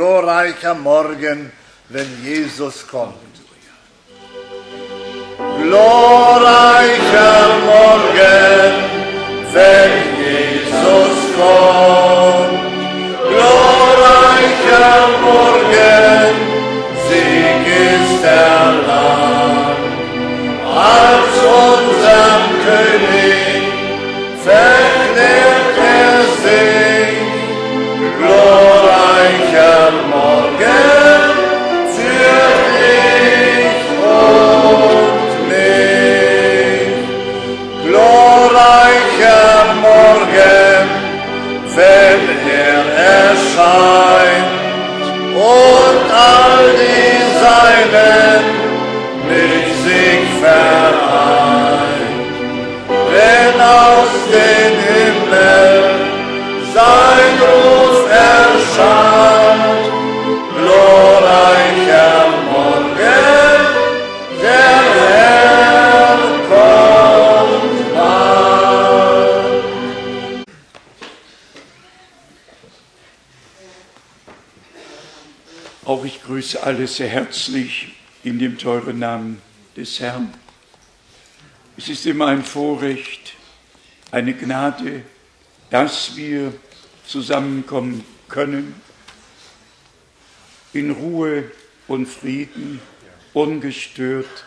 Glorreicher Morgen, wenn Jesus kommt. Glorreicher Morgen, wenn Jesus kommt. Glorreicher Mit sich vereint. Wenn aus den Himmel sein Ruf erscheint, alle sehr herzlich in dem teuren Namen des Herrn. Es ist immer ein Vorrecht, eine Gnade, dass wir zusammenkommen können, in Ruhe und Frieden, ungestört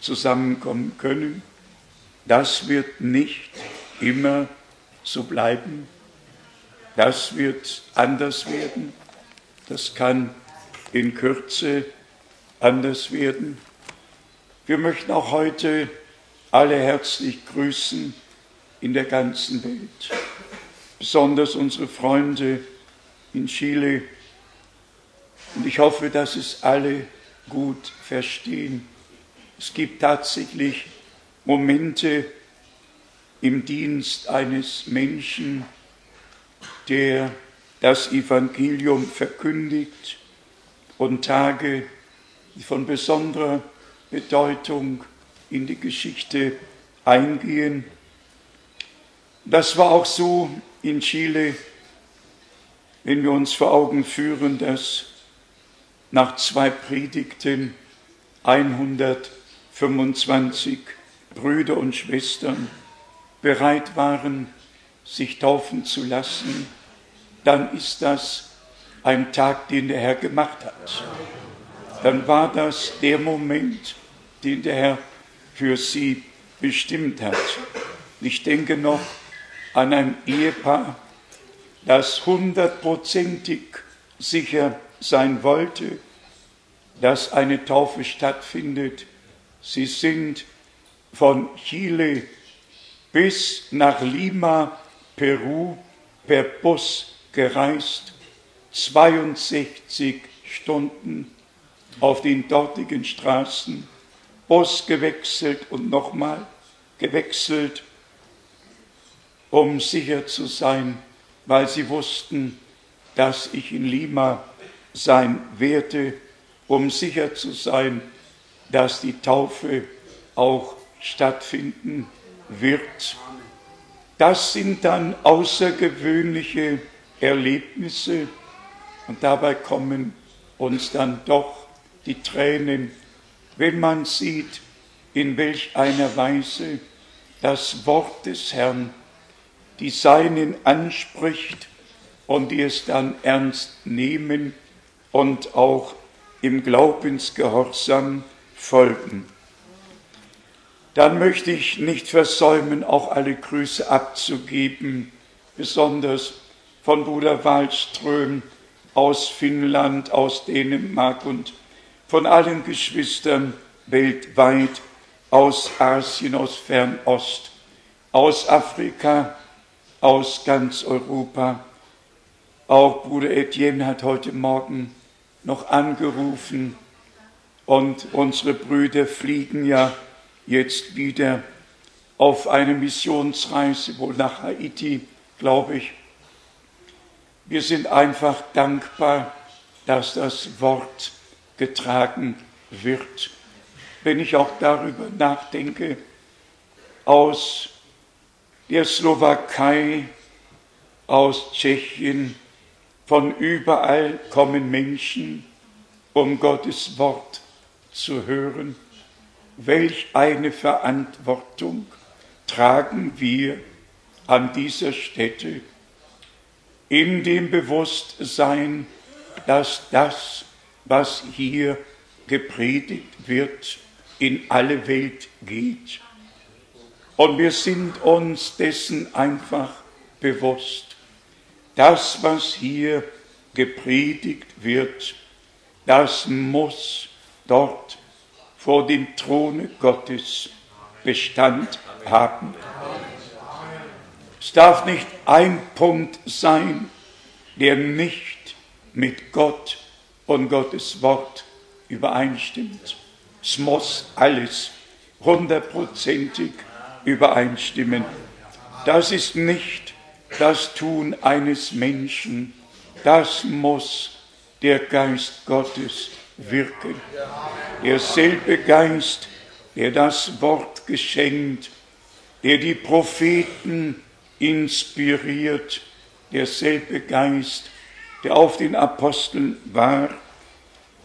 zusammenkommen können. Das wird nicht immer so bleiben. Das wird anders werden. Das kann in Kürze anders werden. Wir möchten auch heute alle herzlich grüßen in der ganzen Welt, besonders unsere Freunde in Chile. Und ich hoffe, dass es alle gut verstehen. Es gibt tatsächlich Momente im Dienst eines Menschen, der das Evangelium verkündigt und Tage, die von besonderer Bedeutung in die Geschichte eingehen. Das war auch so in Chile, wenn wir uns vor Augen führen, dass nach zwei Predigten 125 Brüder und Schwestern bereit waren, sich taufen zu lassen, dann ist das ein Tag, den der Herr gemacht hat. Dann war das der Moment, den der Herr für sie bestimmt hat. Ich denke noch an ein Ehepaar, das hundertprozentig sicher sein wollte, dass eine Taufe stattfindet. Sie sind von Chile bis nach Lima, Peru, per Bus gereist, 62 Stunden auf den dortigen Straßen, Bus gewechselt und nochmal gewechselt, um sicher zu sein, weil sie wussten, dass ich in Lima sein werde, um sicher zu sein, dass die Taufe auch stattfinden wird. Das sind dann außergewöhnliche Erlebnisse und dabei kommen uns dann doch die Tränen, wenn man sieht, in welch einer Weise das Wort des Herrn die Seinen anspricht und die es dann ernst nehmen und auch im Glaubensgehorsam folgen. Dann möchte ich nicht versäumen, auch alle Grüße abzugeben, besonders von Bruder Wallström aus Finnland, aus Dänemark und von allen Geschwistern weltweit, aus Asien, aus Fernost, aus Afrika, aus ganz Europa. Auch Bruder Etienne hat heute Morgen noch angerufen und unsere Brüder fliegen ja jetzt wieder auf eine Missionsreise, wohl nach Haiti, glaube ich. Wir sind einfach dankbar, dass das Wort getragen wird. Wenn ich auch darüber nachdenke, aus der Slowakei, aus Tschechien, Von überall kommen Menschen, um Gottes Wort zu hören. Welch eine Verantwortung tragen wir an dieser Stätte in dem Bewusstsein, dass das, was hier gepredigt wird, in alle Welt geht. Und wir sind uns dessen einfach bewusst. Das, was hier gepredigt wird, das muss dort vor dem Throne Gottes Bestand haben. Es darf nicht ein Punkt sein, der nicht mit Gott und Gottes Wort übereinstimmt. Es muss alles hundertprozentig übereinstimmen. Das ist nicht das Tun eines Menschen, das muss der Geist Gottes wirken. Derselbe Geist, der das Wort geschenkt, der die Propheten inspiriert, derselbe Geist, der auf den Aposteln war,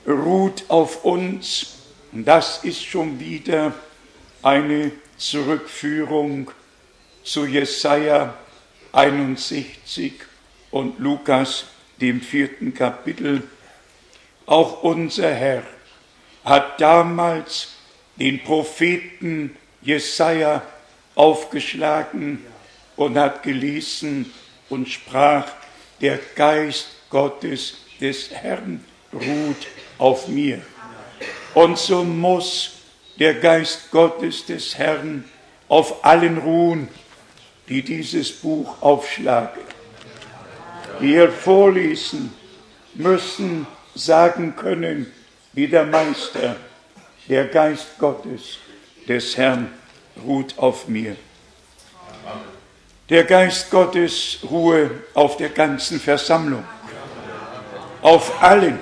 ruht auf uns. Das ist schon wieder eine Zurückführung zu Jesaja 61 und Lukas, dem vierten Kapitel. Auch unser Herr hat damals den Propheten Jesaja aufgeschlagen und hat gelesen und sprach, der Geist Gottes des Herrn ruht auf mir. Und so muss der Geist Gottes des Herrn auf allen ruhen, die dieses Buch aufschlagen. Wir vorlesen müssen sagen können, wie der Meister, der Geist Gottes des Herrn ruht auf mir. Der Geist Gottes ruhe auf der ganzen Versammlung, auf allen,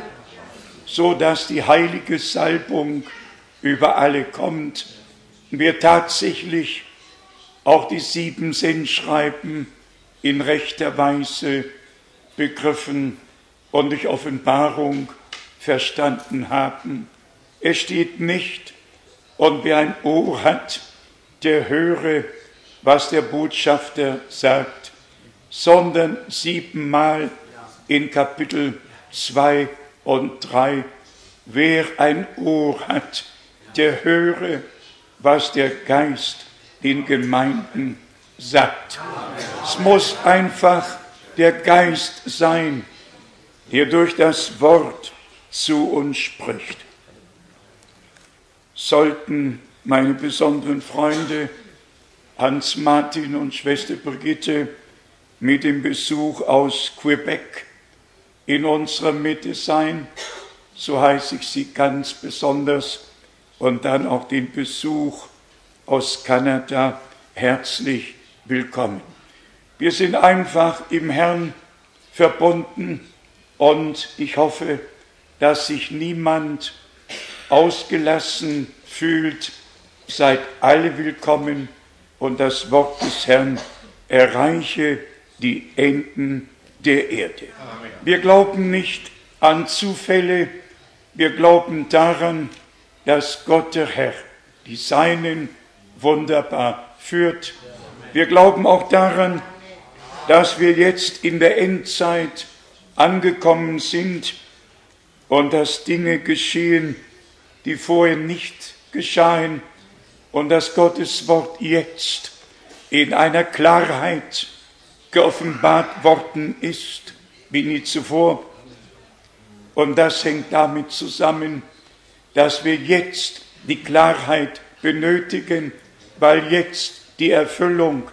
so dass die heilige Salbung über alle kommt. Wir tatsächlich auch die sieben Sinnschreiben in rechter Weise begriffen und durch Offenbarung verstanden haben. Es steht nicht, und wer ein Ohr hat, der höre, was der Botschafter sagt, sondern siebenmal in Kapitel 2 und 3, wer ein Ohr hat, der höre, was der Geist den Gemeinden sagt. Es muss einfach der Geist sein, der durch das Wort zu uns spricht. Sollten meine besonderen Freunde Hans Martin und Schwester Brigitte mit dem Besuch aus Quebec in unserer Mitte sein, so heiße ich Sie ganz besonders. Und dann auch den Besuch aus Kanada. Herzlich willkommen. Wir sind einfach im Herrn verbunden. Und ich hoffe, dass sich niemand ausgelassen fühlt. Seid alle willkommen und das Wort des Herrn erreiche die Enden der Erde. Wir glauben nicht an Zufälle, wir glauben daran, dass Gott der Herr die Seinen wunderbar führt. Wir glauben auch daran, dass wir jetzt in der Endzeit angekommen sind und dass Dinge geschehen, die vorher nicht geschahen und dass Gottes Wort jetzt in einer Klarheit geoffenbart worden ist wie nie zuvor. Und das hängt damit zusammen, dass wir jetzt die Klarheit benötigen, weil jetzt die Erfüllung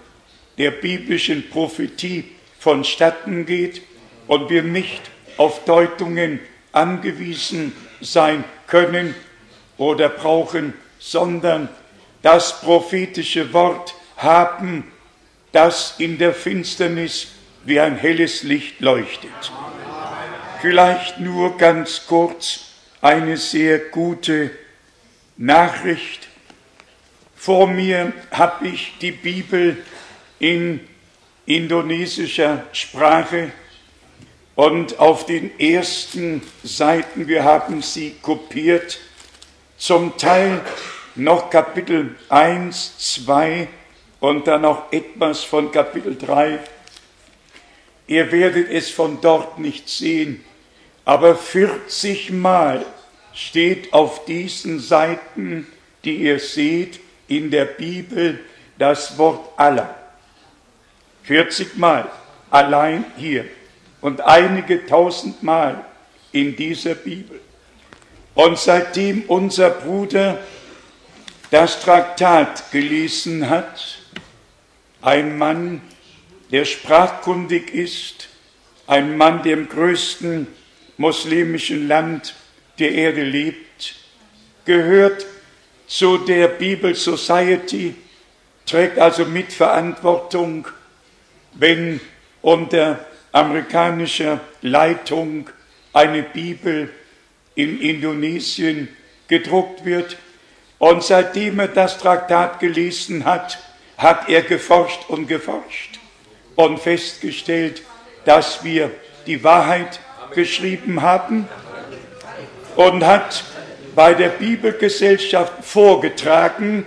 der biblischen Prophetie vonstatten geht und wir nicht auf Deutungen angewiesen sein können oder brauchen, sondern das prophetische Wort haben, das in der Finsternis wie ein helles Licht leuchtet. Vielleicht nur ganz kurz eine sehr gute Nachricht. Vor mir habe ich die Bibel in indonesischer Sprache Und auf den ersten Seiten, wir haben sie kopiert, zum Teil noch Kapitel 1, 2 und dann noch etwas von Kapitel 3. Ihr werdet es von dort nicht sehen, aber 40 Mal steht auf diesen Seiten, die ihr seht, in der Bibel das Wort aller. 40 Mal allein hier und einige tausend Mal in dieser Bibel. Und seitdem unser Bruder das Traktat gelesen hat, ein Mann, der sprachkundig ist, ein Mann, der im größten muslimischen Land der Erde lebt, gehört zu der Bible Society, trägt also Mitverantwortung, wenn unter amerikanischer Leitung eine Bibel in Indonesien gedruckt wird. Und seitdem er das Traktat gelesen hat, hat er geforscht und geforscht und festgestellt, dass wir die Wahrheit geschrieben haben und hat bei der Bibelgesellschaft vorgetragen,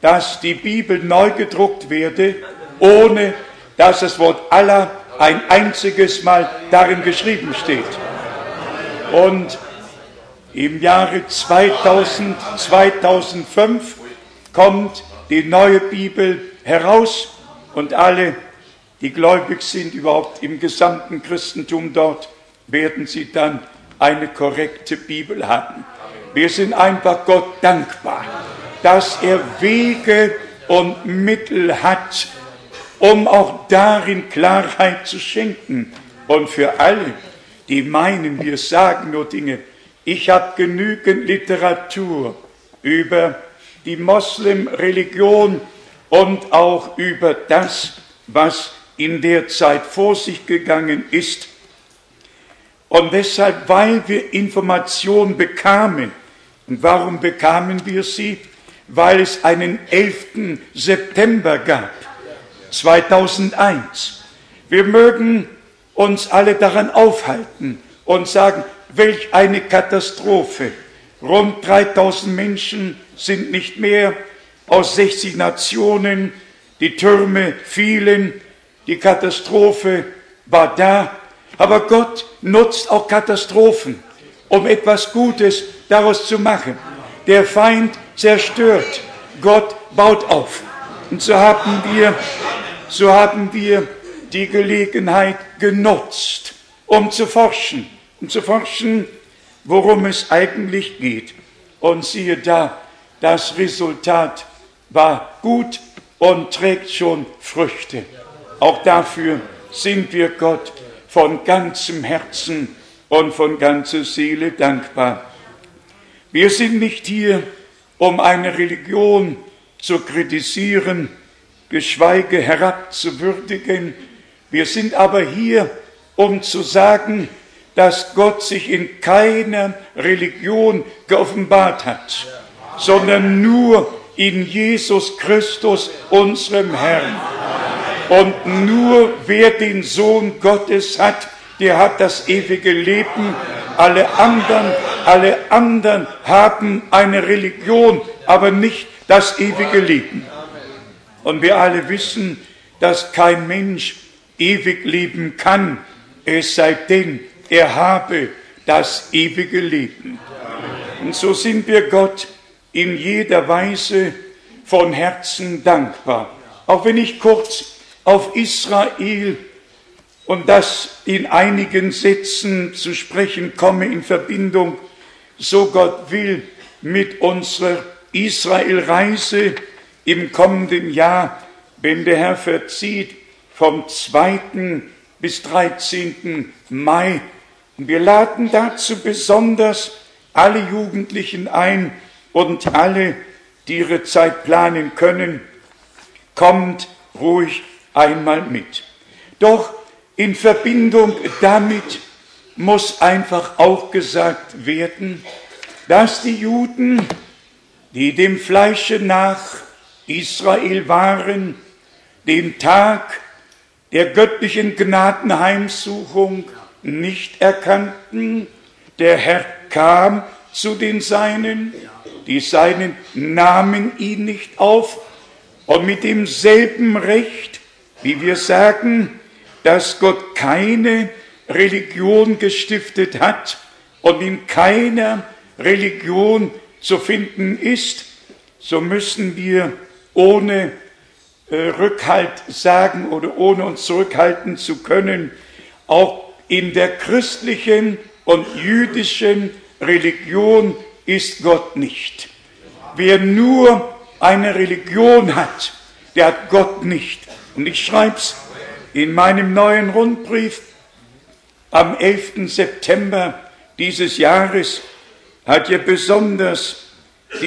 dass die Bibel neu gedruckt werde, ohne dass das Wort Allah ein einziges Mal darin geschrieben steht. Und im Jahre 2000, 2005 kommt die neue Bibel heraus und alle, die gläubig sind, überhaupt im gesamten Christentum dort, werden sie dann eine korrekte Bibel haben. Wir sind einfach Gott dankbar, dass er Wege und Mittel hat, um auch darin Klarheit zu schenken. Und für alle, die meinen, wir sagen nur Dinge, ich habe genügend Literatur über die Moslem-Religion und auch über das, was in der Zeit vor sich gegangen ist. Und deshalb, weil wir Informationen bekamen, und warum bekamen wir sie? Weil es einen 11. September gab, 2001. Wir mögen uns alle daran aufhalten und sagen, welch eine Katastrophe. Rund 3000 Menschen sind nicht mehr aus 60 Nationen, die Türme fielen, die Katastrophe war da. Aber Gott nutzt auch Katastrophen, um etwas Gutes daraus zu machen. Der Feind zerstört, Gott baut auf. Und so haben wir, so haben wir die Gelegenheit genutzt, um zu forschen, um zu forschen, worum es eigentlich geht. Und siehe da, das Resultat war gut und trägt schon Früchte. Auch dafür sind wir Gott von ganzem Herzen und von ganzer Seele dankbar. Wir sind nicht hier, um eine Religion zu kritisieren, geschweige herabzuwürdigen. Wir sind aber hier, um zu sagen, dass Gott sich in keiner Religion geoffenbart hat, sondern nur in Jesus Christus, unserem Herrn. Und nur wer den Sohn Gottes hat, der hat das ewige Leben. Alle anderen, alle anderen haben eine Religion, aber nicht das ewige Leben. Und wir alle wissen, dass kein Mensch ewig leben kann, es sei denn, er habe das ewige Leben. Und so sind wir Gott in jeder Weise von Herzen dankbar. Auch wenn ich kurz auf Israel und das in einigen Sätzen zu sprechen komme in Verbindung, so Gott will, mit unserer Israelreise im kommenden Jahr, wenn der Herr verzieht, vom 2. bis 13. Mai. Und wir laden dazu besonders alle Jugendlichen ein und alle, die ihre Zeit planen können, kommt ruhig einmal mit. Doch in Verbindung damit muss einfach auch gesagt werden, dass die Juden, die dem Fleische nach Israel waren, den Tag der göttlichen Gnadenheimsuchung nicht erkannten. Der Herr kam zu den Seinen, die Seinen nahmen ihn nicht auf. Und mit demselben Recht, wie wir sagen, dass Gott keine Religion gestiftet hat und in keiner Religion zu finden ist, so müssen wir ohne Rückhalt sagen oder ohne uns zurückhalten zu können, auch in der christlichen und jüdischen Religion ist Gott nicht. Wer nur eine Religion hat, der hat Gott nicht. Und ich schreibe es in meinem neuen Rundbrief am 11. September dieses Jahres hat ja besonders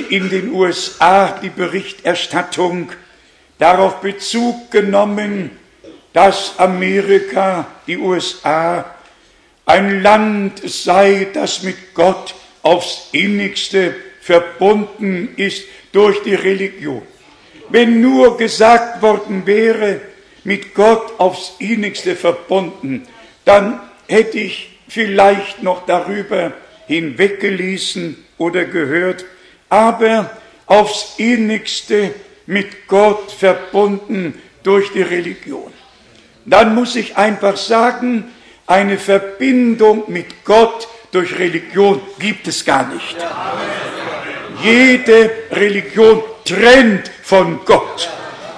in den USA die Berichterstattung darauf Bezug genommen, dass Amerika, die USA, ein Land sei, das mit Gott aufs innigste verbunden ist durch die Religion. Wenn nur gesagt worden wäre, mit Gott aufs innigste verbunden, dann hätte ich vielleicht noch darüber hinweggelesen oder gehört, aber aufs innigste mit Gott verbunden durch die Religion. Dann muss ich einfach sagen, eine Verbindung mit Gott durch Religion gibt es gar nicht. Jede Religion trennt von Gott.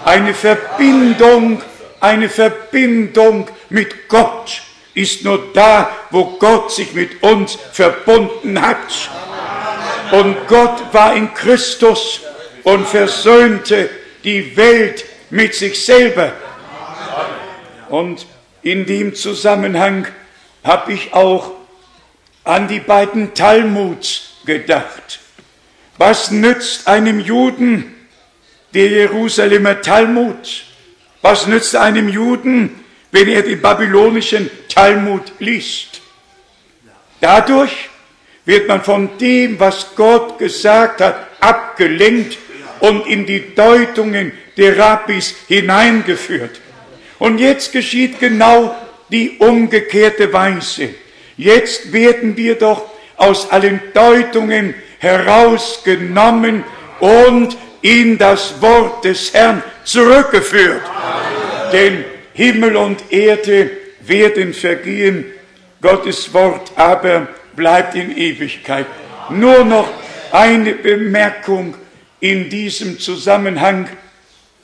Eine Verbindung, eine Verbindung mit Gott ist nur da, wo Gott sich mit uns verbunden hat. Und Gott war in Christus und versöhnte die Welt mit sich selber. Und in dem Zusammenhang habe ich auch an die beiden Talmuds gedacht. Was nützt einem Juden der Jerusalemer Talmud? Was nützt einem Juden, wenn er den babylonischen Talmud liest? Dadurch wird man von dem, was Gott gesagt hat, abgelenkt und in die Deutungen der Rabbis hineingeführt. Und jetzt geschieht genau die umgekehrte Weise. Jetzt werden wir doch aus allen Deutungen herausgenommen und in das Wort des Herrn zurückgeführt. Amen. Denn Himmel und Erde werden vergehen, Gottes Wort aber bleibt in Ewigkeit. Nur noch eine Bemerkung in diesem Zusammenhang,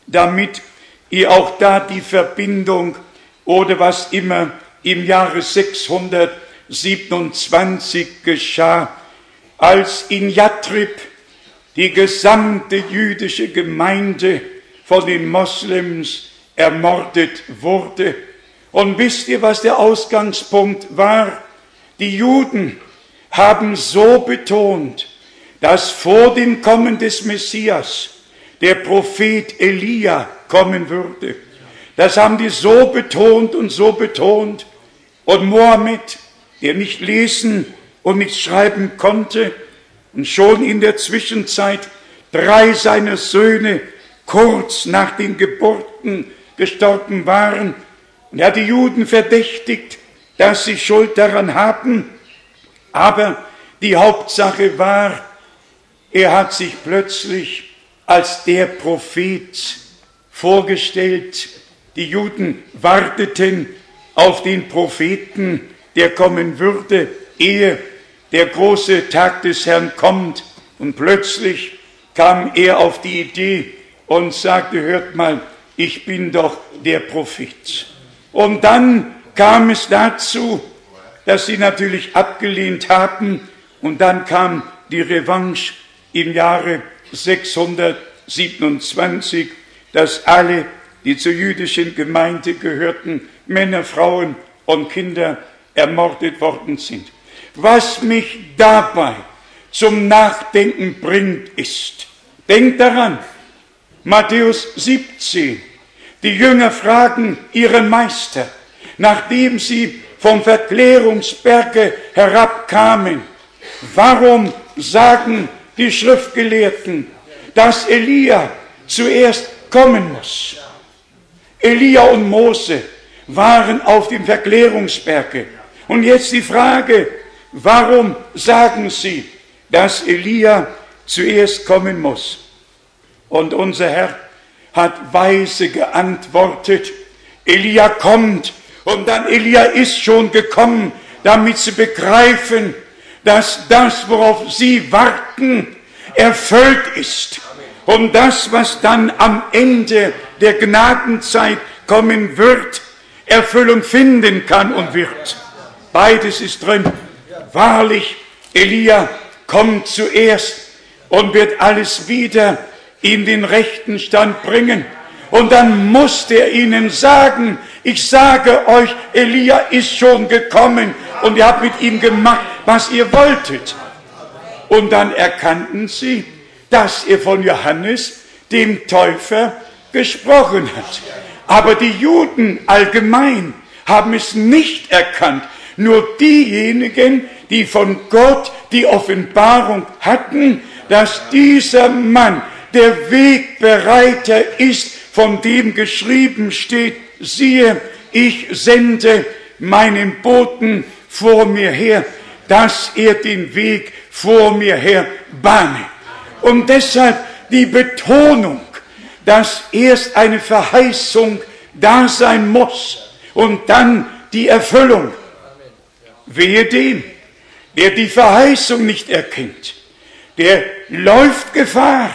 damit ihr auch da die Verbindung oder was immer im Jahre 627 geschah, als in Yatrib die gesamte jüdische Gemeinde von den Moslems ermordet wurde. Und wisst ihr, was der Ausgangspunkt war? Die Juden haben so betont, dass vor dem Kommen des Messias der Prophet Elia kommen würde. Das haben die so betont und so betont. Und Mohammed, der nicht lesen und nicht schreiben konnte und schon in der Zwischenzeit drei seiner Söhne kurz nach den Geburten gestorben waren. Und er hat die Juden verdächtigt, dass sie Schuld daran haben. Aber die Hauptsache war, er hat sich plötzlich als der Prophet vorgestellt. Die Juden warteten auf den Propheten, der kommen würde, ehe der große Tag des Herrn kommt. Und plötzlich kam er auf die Idee und sagte, hört mal, ich bin doch der Prophet. Und dann kam es dazu, dass sie natürlich abgelehnt haben und dann kam die Revanche im Jahre 627, dass alle, die zur jüdischen Gemeinde gehörten, Männer, Frauen und Kinder ermordet worden sind. Was mich dabei zum Nachdenken bringt, ist, denkt daran, Matthäus 17, die Jünger fragen ihren Meister, nachdem sie vom Verklärungsberge herabkamen, warum sagen die Schriftgelehrten, dass Elia zuerst kommen muss? Elia und Mose waren auf dem Verklärungsberge, Und jetzt die Frage, warum sagen Sie, dass Elia zuerst kommen muss? Und unser Herr hat weise geantwortet, Elia kommt und dann Elia ist schon gekommen, damit sie begreifen, dass das, worauf sie warten, erfüllt ist. Und das, was dann am Ende der Gnadenzeit kommen wird, Erfüllung finden kann und wird. Beides ist drin. Wahrlich, Elia kommt zuerst und wird alles wieder in den rechten Stand bringen. Und dann musste er ihnen sagen, ich sage euch, Elia ist schon gekommen und ihr habt mit ihm gemacht, was ihr wolltet. Und dann erkannten sie, dass er von Johannes, dem Täufer, gesprochen hat. Aber die Juden allgemein haben es nicht erkannt. Nur diejenigen, die von Gott die Offenbarung hatten, dass dieser Mann der Wegbereiter ist, von dem geschrieben steht, siehe, ich sende meinen Boten vor mir her, dass er den Weg vor mir her bahne. Und deshalb die Betonung, dass erst eine Verheißung da sein muss und dann die Erfüllung. Wehe dem, der die Verheißung nicht erkennt, der läuft Gefahr,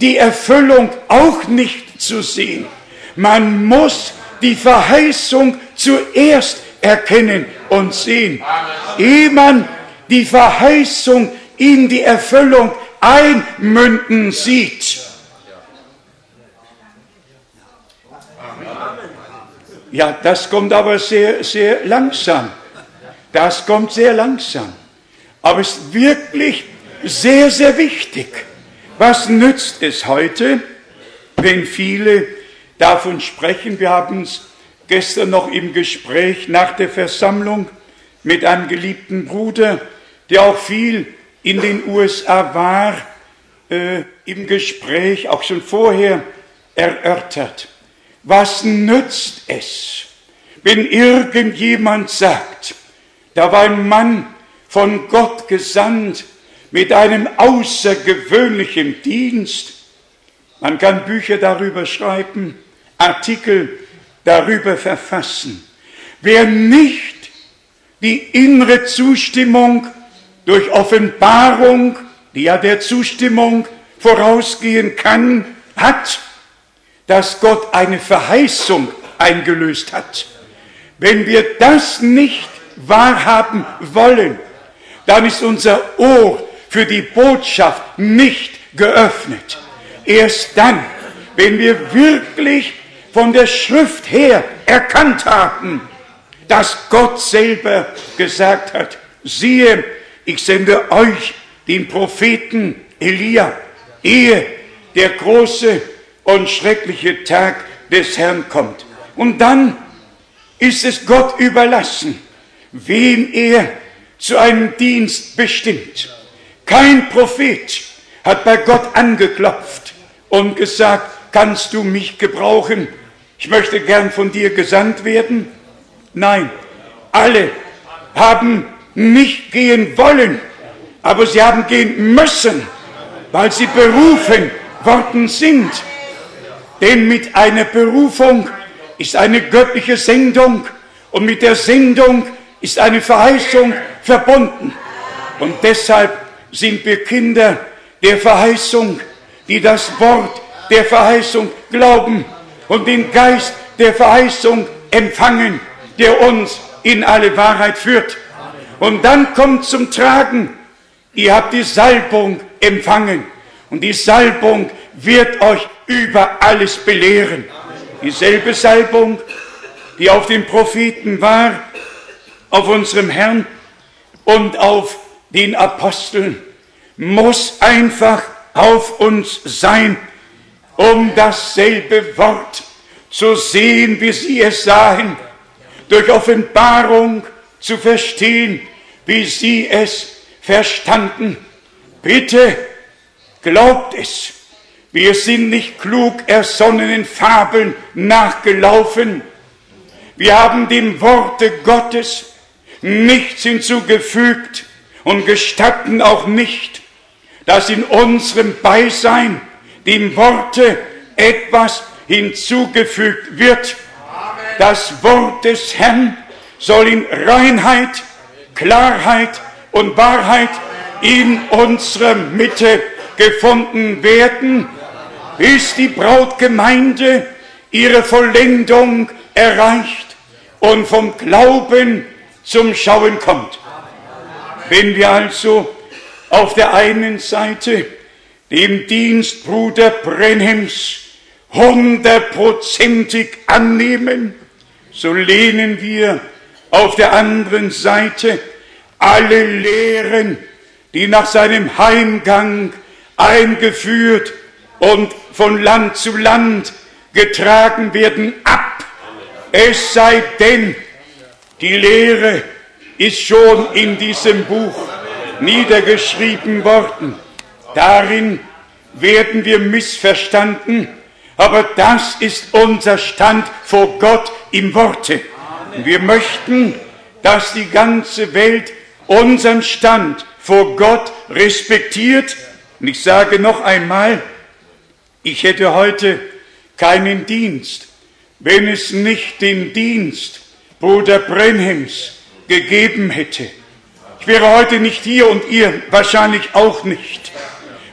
die Erfüllung auch nicht zu sehen. Man muss die Verheißung zuerst erkennen und sehen. Ehe man die Verheißung in die Erfüllung einmünden sieht. Ja, das kommt aber sehr, sehr langsam. Das kommt sehr langsam. Aber es ist wirklich sehr, sehr wichtig. Was nützt es heute, wenn viele davon sprechen? Wir haben es gestern noch im Gespräch nach der Versammlung mit einem geliebten Bruder, der auch viel in den USA war, äh, im Gespräch, auch schon vorher erörtert. Was nützt es, wenn irgendjemand sagt, da war ein Mann von Gott gesandt, mit einem außergewöhnlichen Dienst. Man kann Bücher darüber schreiben, Artikel darüber verfassen. Wer nicht die innere Zustimmung durch Offenbarung, die ja der Zustimmung vorausgehen kann, hat, dass Gott eine Verheißung eingelöst hat. Wenn wir das nicht wahrhaben wollen, dann ist unser Ohr für die Botschaft nicht geöffnet. Erst dann, wenn wir wirklich von der Schrift her erkannt haben, dass Gott selber gesagt hat, siehe, ich sende euch den Propheten Elia, ehe der große und schreckliche Tag des Herrn kommt. Und dann ist es Gott überlassen, wen er zu einem Dienst bestimmt. Kein Prophet hat bei Gott angeklopft und gesagt, kannst du mich gebrauchen? Ich möchte gern von dir gesandt werden. Nein, alle haben nicht gehen wollen, aber sie haben gehen müssen, weil sie berufen worden sind. Denn mit einer Berufung ist eine göttliche Sendung und mit der Sendung ist eine Verheißung verbunden. Und deshalb sind wir Kinder der Verheißung, die das Wort der Verheißung glauben und den Geist der Verheißung empfangen, der uns in alle Wahrheit führt. Und dann kommt zum Tragen, ihr habt die Salbung empfangen und die Salbung wird euch über alles belehren. Dieselbe Salbung, die auf den Propheten war, auf unserem Herrn und auf den Aposteln muss einfach auf uns sein, um dasselbe Wort zu sehen, wie sie es sahen, durch Offenbarung zu verstehen, wie sie es verstanden. Bitte glaubt es. Wir sind nicht klug ersonnenen Fabeln nachgelaufen. Wir haben dem Worte Gottes nichts hinzugefügt und gestatten auch nicht, dass in unserem Beisein dem Worte etwas hinzugefügt wird. Das Wort des Herrn soll in Reinheit, Klarheit und Wahrheit in unserer Mitte gefunden werden, bis die Brautgemeinde ihre Vollendung erreicht und vom Glauben zum Schauen kommt. Wenn wir also auf der einen Seite dem Dienst Bruder Brenhems hundertprozentig annehmen, so lehnen wir auf der anderen Seite alle Lehren, die nach seinem Heimgang eingeführt und von Land zu Land getragen werden, ab. Es sei denn, die Lehre ist schon in diesem Buch niedergeschrieben worden. Darin werden wir missverstanden, aber das ist unser Stand vor Gott im Worte. Wir möchten, dass die ganze Welt unseren Stand vor Gott respektiert. Und ich sage noch einmal, ich hätte heute keinen Dienst, wenn es nicht den Dienst Bruder Brenhems gegeben hätte. Ich wäre heute nicht hier und ihr wahrscheinlich auch nicht,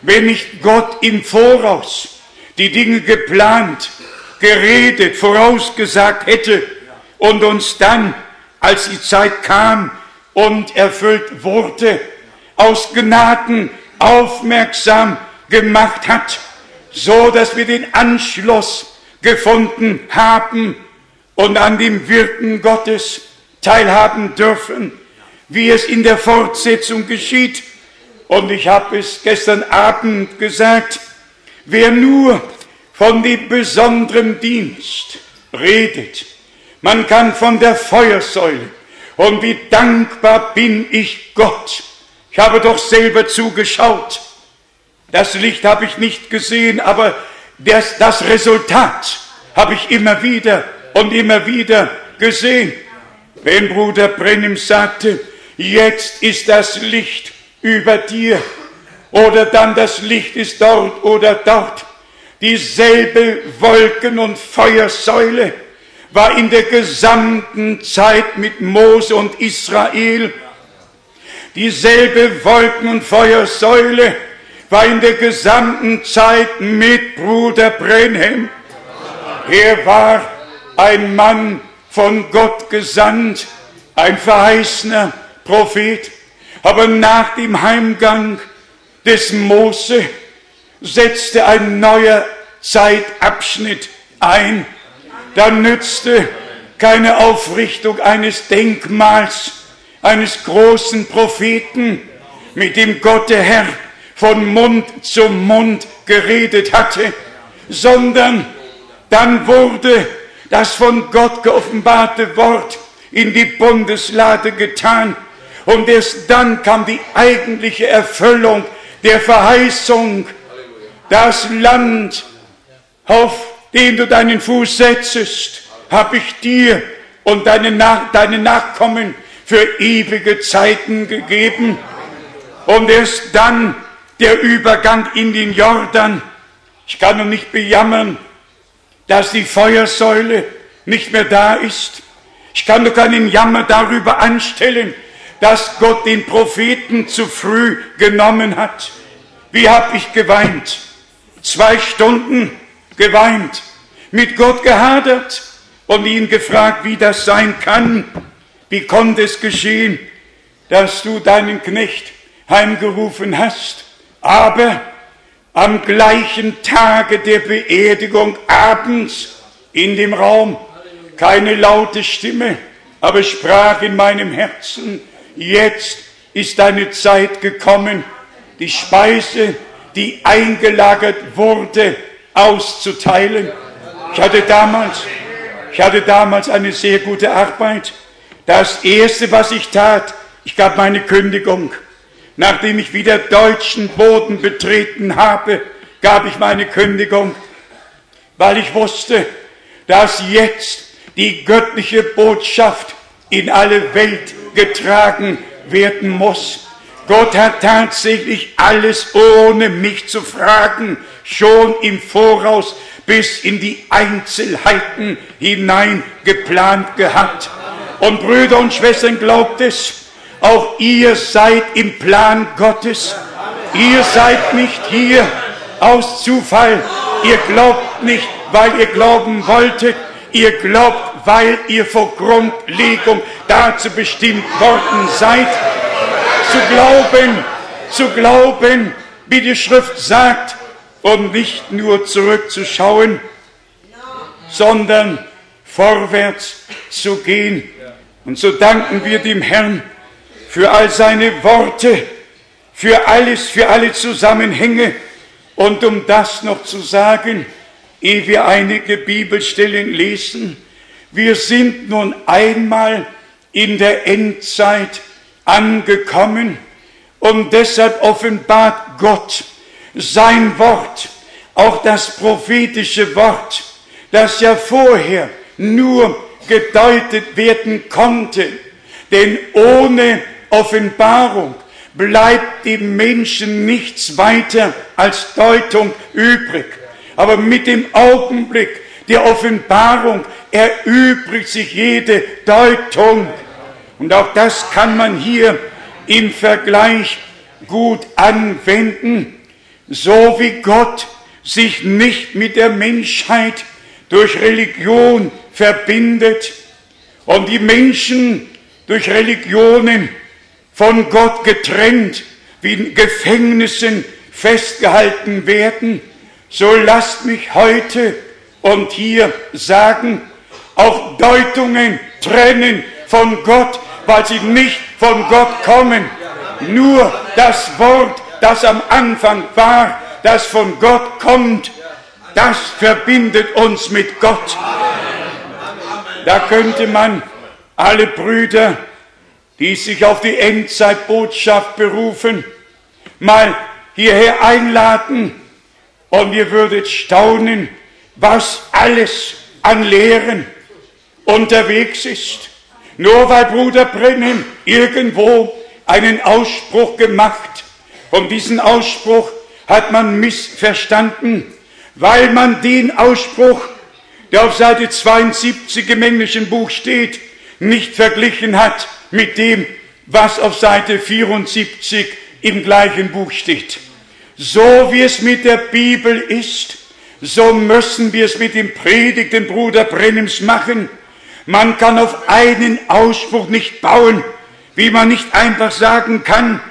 wenn nicht Gott im Voraus die Dinge geplant, geredet, vorausgesagt hätte und uns dann, als die Zeit kam und erfüllt wurde, aus Gnaden aufmerksam gemacht hat, so dass wir den Anschluss gefunden haben und an dem Wirken Gottes teilhaben dürfen, wie es in der Fortsetzung geschieht. Und ich habe es gestern Abend gesagt, wer nur von dem besonderen Dienst redet, man kann von der Feuersäule und wie dankbar bin ich Gott. Ich habe doch selber zugeschaut. Das Licht habe ich nicht gesehen, aber das, das Resultat habe ich immer wieder und immer wieder gesehen. Wenn Bruder Brennim sagte, jetzt ist das Licht über dir oder dann das Licht ist dort oder dort, dieselbe Wolken- und Feuersäule war in der gesamten Zeit mit Mose und Israel. Dieselbe Wolken- und Feuersäule war in der gesamten Zeit mit Bruder Brenhem. Er war ein Mann von Gott gesandt, ein verheißener Prophet. Aber nach dem Heimgang des Mose setzte ein neuer Zeitabschnitt ein. Da nützte keine Aufrichtung eines Denkmals, eines großen Propheten, mit dem Gott der Herr von Mund zu Mund geredet hatte, sondern dann wurde das von Gott geoffenbarte Wort in die Bundeslade getan. Und erst dann kam die eigentliche Erfüllung der Verheißung. Das Land, auf dem du deinen Fuß setzest, habe ich dir und deine, Nach deine Nachkommen für ewige Zeiten gegeben. Und erst dann der Übergang in den Jordan. Ich kann noch nicht bejammern, dass die Feuersäule nicht mehr da ist. Ich kann doch keinen Jammer darüber anstellen, dass Gott den Propheten zu früh genommen hat. Wie hab ich geweint? Zwei Stunden geweint, mit Gott gehadert und ihn gefragt, wie das sein kann. Wie konnte es geschehen, dass du deinen Knecht heimgerufen hast, aber am gleichen Tage der Beerdigung abends in dem Raum keine laute Stimme, aber sprach in meinem Herzen, jetzt ist deine Zeit gekommen, die Speise, die eingelagert wurde, auszuteilen. Ich hatte damals, ich hatte damals eine sehr gute Arbeit. Das erste, was ich tat, ich gab meine Kündigung. Nachdem ich wieder deutschen Boden betreten habe, gab ich meine Kündigung, weil ich wusste, dass jetzt die göttliche Botschaft in alle Welt getragen werden muss. Gott hat tatsächlich alles ohne mich zu fragen, schon im Voraus bis in die Einzelheiten hinein geplant gehabt. Und Brüder und Schwestern, glaubt es, auch ihr seid im Plan Gottes. Ihr seid nicht hier aus Zufall. Ihr glaubt nicht, weil ihr glauben wolltet. Ihr glaubt, weil ihr vor Grundlegung dazu bestimmt worden seid. Zu glauben, zu glauben, wie die Schrift sagt, und nicht nur zurückzuschauen, sondern vorwärts zu gehen. Und so danken wir dem Herrn für all seine Worte, für alles, für alle Zusammenhänge. Und um das noch zu sagen, ehe wir einige Bibelstellen lesen, wir sind nun einmal in der Endzeit angekommen und deshalb offenbart Gott sein Wort, auch das prophetische Wort, das ja vorher nur gedeutet werden konnte. Denn ohne Offenbarung bleibt dem Menschen nichts weiter als Deutung übrig. Aber mit dem Augenblick der Offenbarung erübrigt sich jede Deutung. Und auch das kann man hier im Vergleich gut anwenden so wie Gott sich nicht mit der Menschheit durch Religion verbindet und die Menschen durch Religionen von Gott getrennt, wie in Gefängnissen festgehalten werden, so lasst mich heute und hier sagen, auch Deutungen trennen von Gott, weil sie nicht von Gott kommen. Nur das Wort das am Anfang war, das von Gott kommt, das verbindet uns mit Gott. Da könnte man alle Brüder, die sich auf die Endzeitbotschaft berufen, mal hierher einladen und ihr würdet staunen, was alles an Lehren unterwegs ist. Nur weil Bruder Brennan irgendwo einen Ausspruch gemacht und diesen Ausspruch hat man missverstanden, weil man den Ausspruch, der auf Seite 72 im englischen Buch steht, nicht verglichen hat mit dem, was auf Seite 74 im gleichen Buch steht. So wie es mit der Bibel ist, so müssen wir es mit dem Predigten Bruder Brennems machen. Man kann auf einen Ausspruch nicht bauen, wie man nicht einfach sagen kann,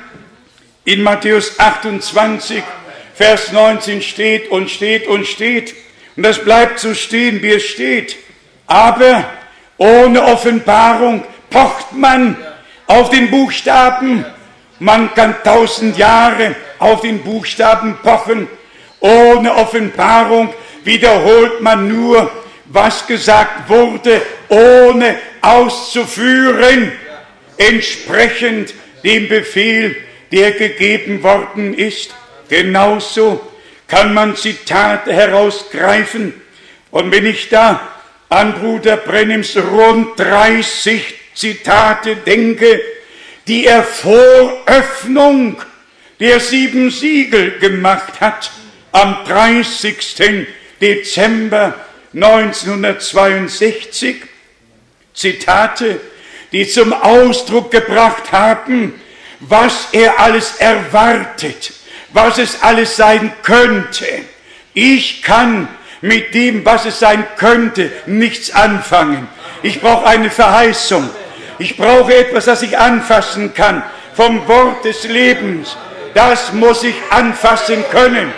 in Matthäus 28, Vers 19 steht und steht und steht. Und das bleibt so stehen, wie es steht. Aber ohne Offenbarung pocht man auf den Buchstaben. Man kann tausend Jahre auf den Buchstaben pochen. Ohne Offenbarung wiederholt man nur, was gesagt wurde, ohne auszuführen, entsprechend dem Befehl der gegeben worden ist. Genauso kann man Zitate herausgreifen. Und wenn ich da an Bruder Brennims rund 30 Zitate denke, die er vor Öffnung der sieben Siegel gemacht hat, am 30. Dezember 1962, Zitate, die zum Ausdruck gebracht haben, was er alles erwartet, was es alles sein könnte. Ich kann mit dem, was es sein könnte, nichts anfangen. Ich brauche eine Verheißung. Ich brauche etwas, das ich anfassen kann. Vom Wort des Lebens. Das muss ich anfassen können.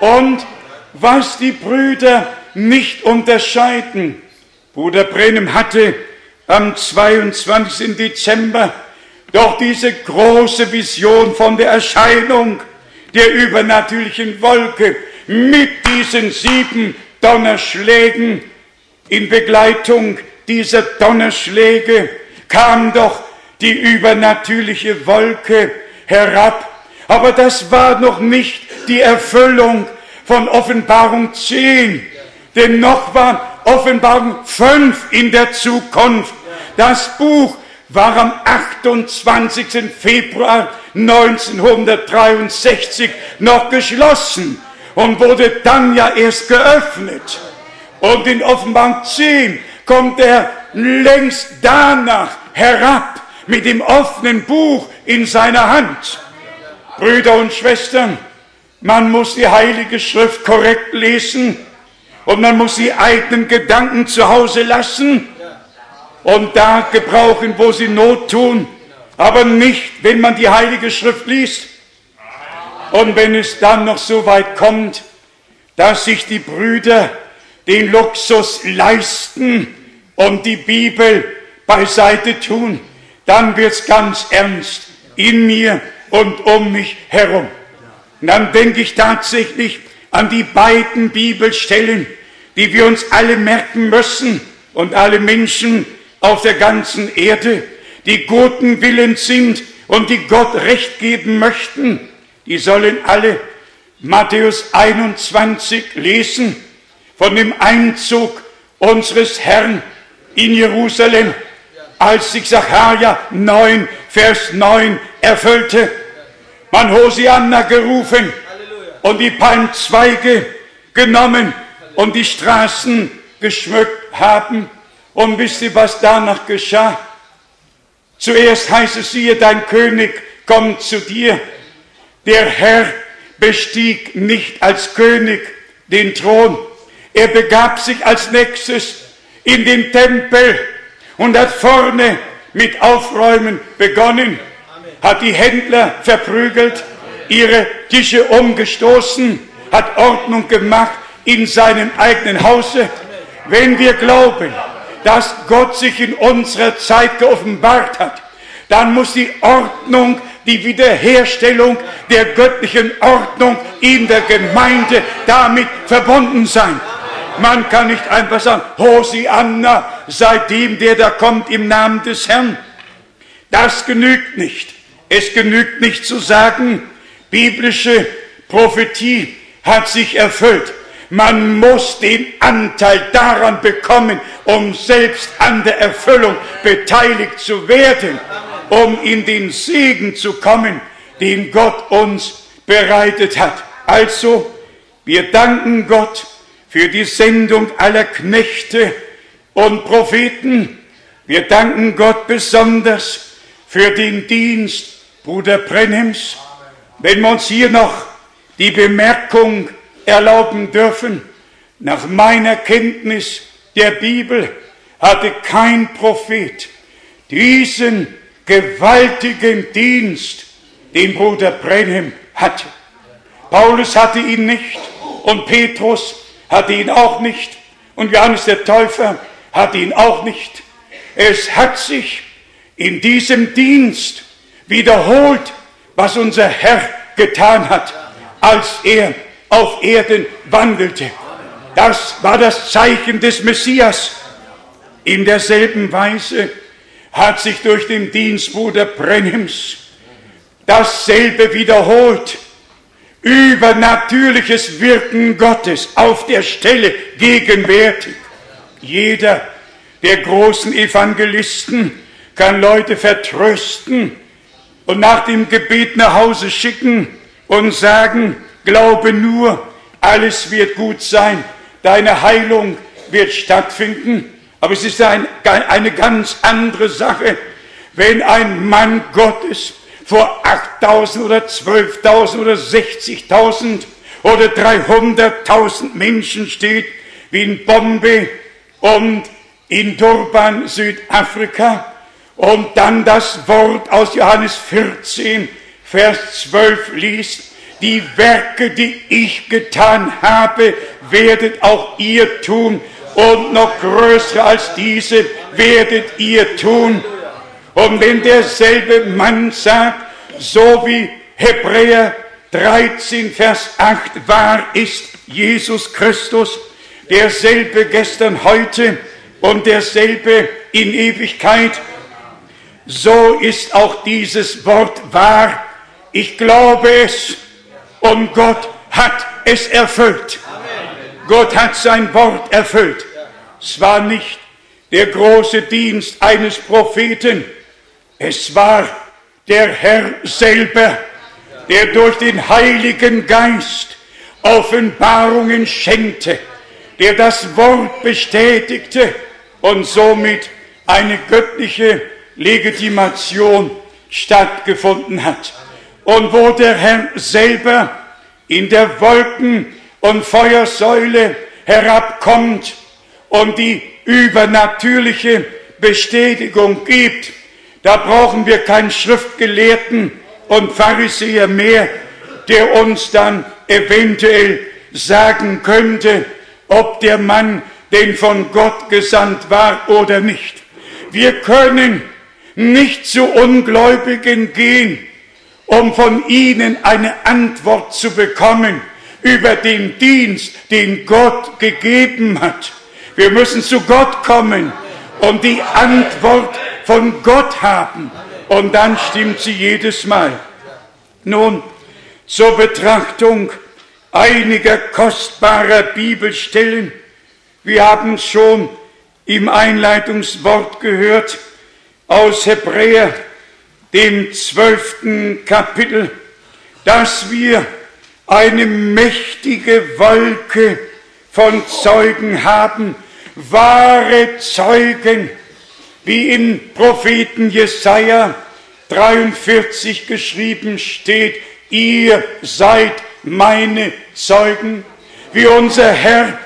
Und was die Brüder nicht unterscheiden. Bruder Brennem hatte am 22. Dezember doch diese große Vision von der Erscheinung der übernatürlichen Wolke mit diesen sieben Donnerschlägen in Begleitung dieser Donnerschläge kam doch die übernatürliche Wolke herab. Aber das war noch nicht die Erfüllung von Offenbarung 10, denn noch war Offenbarung 5 in der Zukunft Das Buch war am 28. Februar 1963 noch geschlossen und wurde dann ja erst geöffnet. Und in Offenbarung 10 kommt er längst danach herab mit dem offenen Buch in seiner Hand. Brüder und Schwestern, man muss die Heilige Schrift korrekt lesen und man muss die eigenen Gedanken zu Hause lassen und da gebrauchen, wo sie Not tun, aber nicht, wenn man die Heilige Schrift liest. Und wenn es dann noch so weit kommt, dass sich die Brüder den Luxus leisten und die Bibel beiseite tun, dann wird's ganz ernst in mir und um mich herum. Und dann denke ich tatsächlich an die beiden Bibelstellen, die wir uns alle merken müssen und alle Menschen auf der ganzen Erde, die guten Willens sind und die Gott Recht geben möchten, die sollen alle Matthäus 21 lesen von dem Einzug unseres Herrn in Jerusalem, als sich Sacharja 9, Vers 9 erfüllte. Man Hosianna gerufen und die Palmzweige genommen und die Straßen geschmückt haben. Und wisst ihr, was danach geschah? Zuerst heißt es, siehe, dein König kommt zu dir. Der Herr bestieg nicht als König den Thron. Er begab sich als nächstes in den Tempel und hat vorne mit Aufräumen begonnen, hat die Händler verprügelt, ihre Tische umgestoßen, hat Ordnung gemacht in seinem eigenen Hause. Wenn wir glauben, dass Gott sich in unserer Zeit geoffenbart hat, dann muss die Ordnung, die Wiederherstellung der göttlichen Ordnung in der Gemeinde damit verbunden sein. Man kann nicht einfach sagen, Hosianna, seitdem der da kommt im Namen des Herrn. Das genügt nicht. Es genügt nicht zu sagen, biblische Prophetie hat sich erfüllt. Man muss den Anteil daran bekommen, um selbst an der Erfüllung beteiligt zu werden, um in den Segen zu kommen, den Gott uns bereitet hat. Also, wir danken Gott für die Sendung aller Knechte und Propheten. Wir danken Gott besonders für den Dienst Bruder Brenhems. Wenn wir uns hier noch die Bemerkung erlauben dürfen, nach meiner Kenntnis der Bibel hatte kein Prophet diesen gewaltigen Dienst, den Bruder Brenhem hatte. Paulus hatte ihn nicht und Petrus hatte ihn auch nicht und Johannes der Täufer hatte ihn auch nicht. Es hat sich in diesem Dienst wiederholt, was unser Herr getan hat, als er auf Erden wandelte. Das war das Zeichen des Messias. In derselben Weise hat sich durch den Dienstbruder Brennims dasselbe wiederholt, übernatürliches Wirken Gottes auf der Stelle gegenwärtig. Jeder der großen Evangelisten kann Leute vertrösten und nach dem Gebet nach Hause schicken und sagen, glaube nur, alles wird gut sein, deine Heilung wird stattfinden. Aber es ist ein, eine ganz andere Sache, wenn ein Mann Gottes vor 8000 oder 12.000 oder 60.000 oder 300.000 Menschen steht, wie in Bombay und in Durban, Südafrika, und dann das Wort aus Johannes 14, Vers 12 liest, die Werke, die ich getan habe, werdet auch ihr tun, und noch größere als diese werdet ihr tun. Und wenn derselbe Mann sagt, so wie Hebräer 13, Vers 8 wahr ist Jesus Christus, derselbe gestern, heute und derselbe in Ewigkeit, so ist auch dieses Wort wahr. Ich glaube es und Gott hat es erfüllt. Gott hat sein Wort erfüllt. Es war nicht der große Dienst eines Propheten. Es war der Herr selber, der durch den Heiligen Geist Offenbarungen schenkte, der das Wort bestätigte und somit eine göttliche Legitimation stattgefunden hat. Und wo der Herr selber in der Wolken- und Feuersäule herabkommt und die übernatürliche Bestätigung gibt, da brauchen wir keinen Schriftgelehrten und Pharisäer mehr, der uns dann eventuell sagen könnte, ob der Mann denn von Gott gesandt war oder nicht. Wir können nicht zu Ungläubigen gehen, um von ihnen eine Antwort zu bekommen über den Dienst, den Gott gegeben hat. Wir müssen zu Gott kommen und die Antwort von Gott haben. Und dann stimmt sie jedes Mal. Nun, zur Betrachtung einiger kostbarer Bibelstellen. Wir haben schon im Einleitungswort gehört aus Hebräer, dem zwölften Kapitel, dass wir eine mächtige Wolke von Zeugen haben, wahre Zeugen, wie im Propheten Jesaja 43 geschrieben steht, ihr seid meine Zeugen, wie unser Herr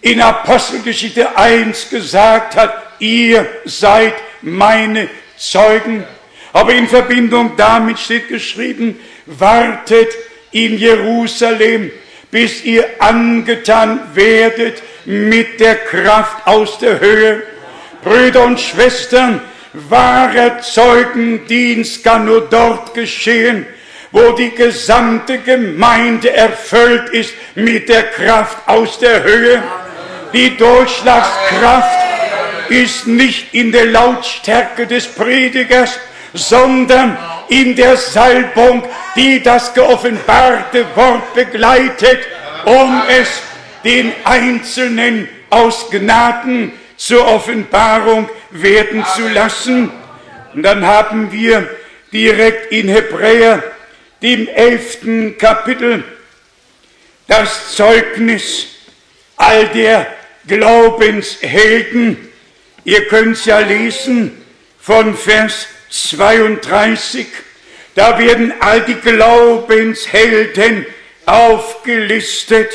in Apostelgeschichte 1 gesagt hat, ihr seid meine Zeugen. Aber in Verbindung damit steht geschrieben, wartet in Jerusalem, bis ihr angetan werdet mit der Kraft aus der Höhe. Brüder und Schwestern, wahrer Zeugendienst kann nur dort geschehen, wo die gesamte Gemeinde erfüllt ist mit der Kraft aus der Höhe. Die Durchschlagskraft ist nicht in der Lautstärke des Predigers, sondern in der Salbung, die das geoffenbarte Wort begleitet, um es den Einzelnen aus Gnaden zur Offenbarung werden zu lassen. Und dann haben wir direkt in Hebräer, dem elften Kapitel, das Zeugnis all der Glaubenshelden. Ihr könnt ja lesen von Vers 32. Da werden all die Glaubenshelden aufgelistet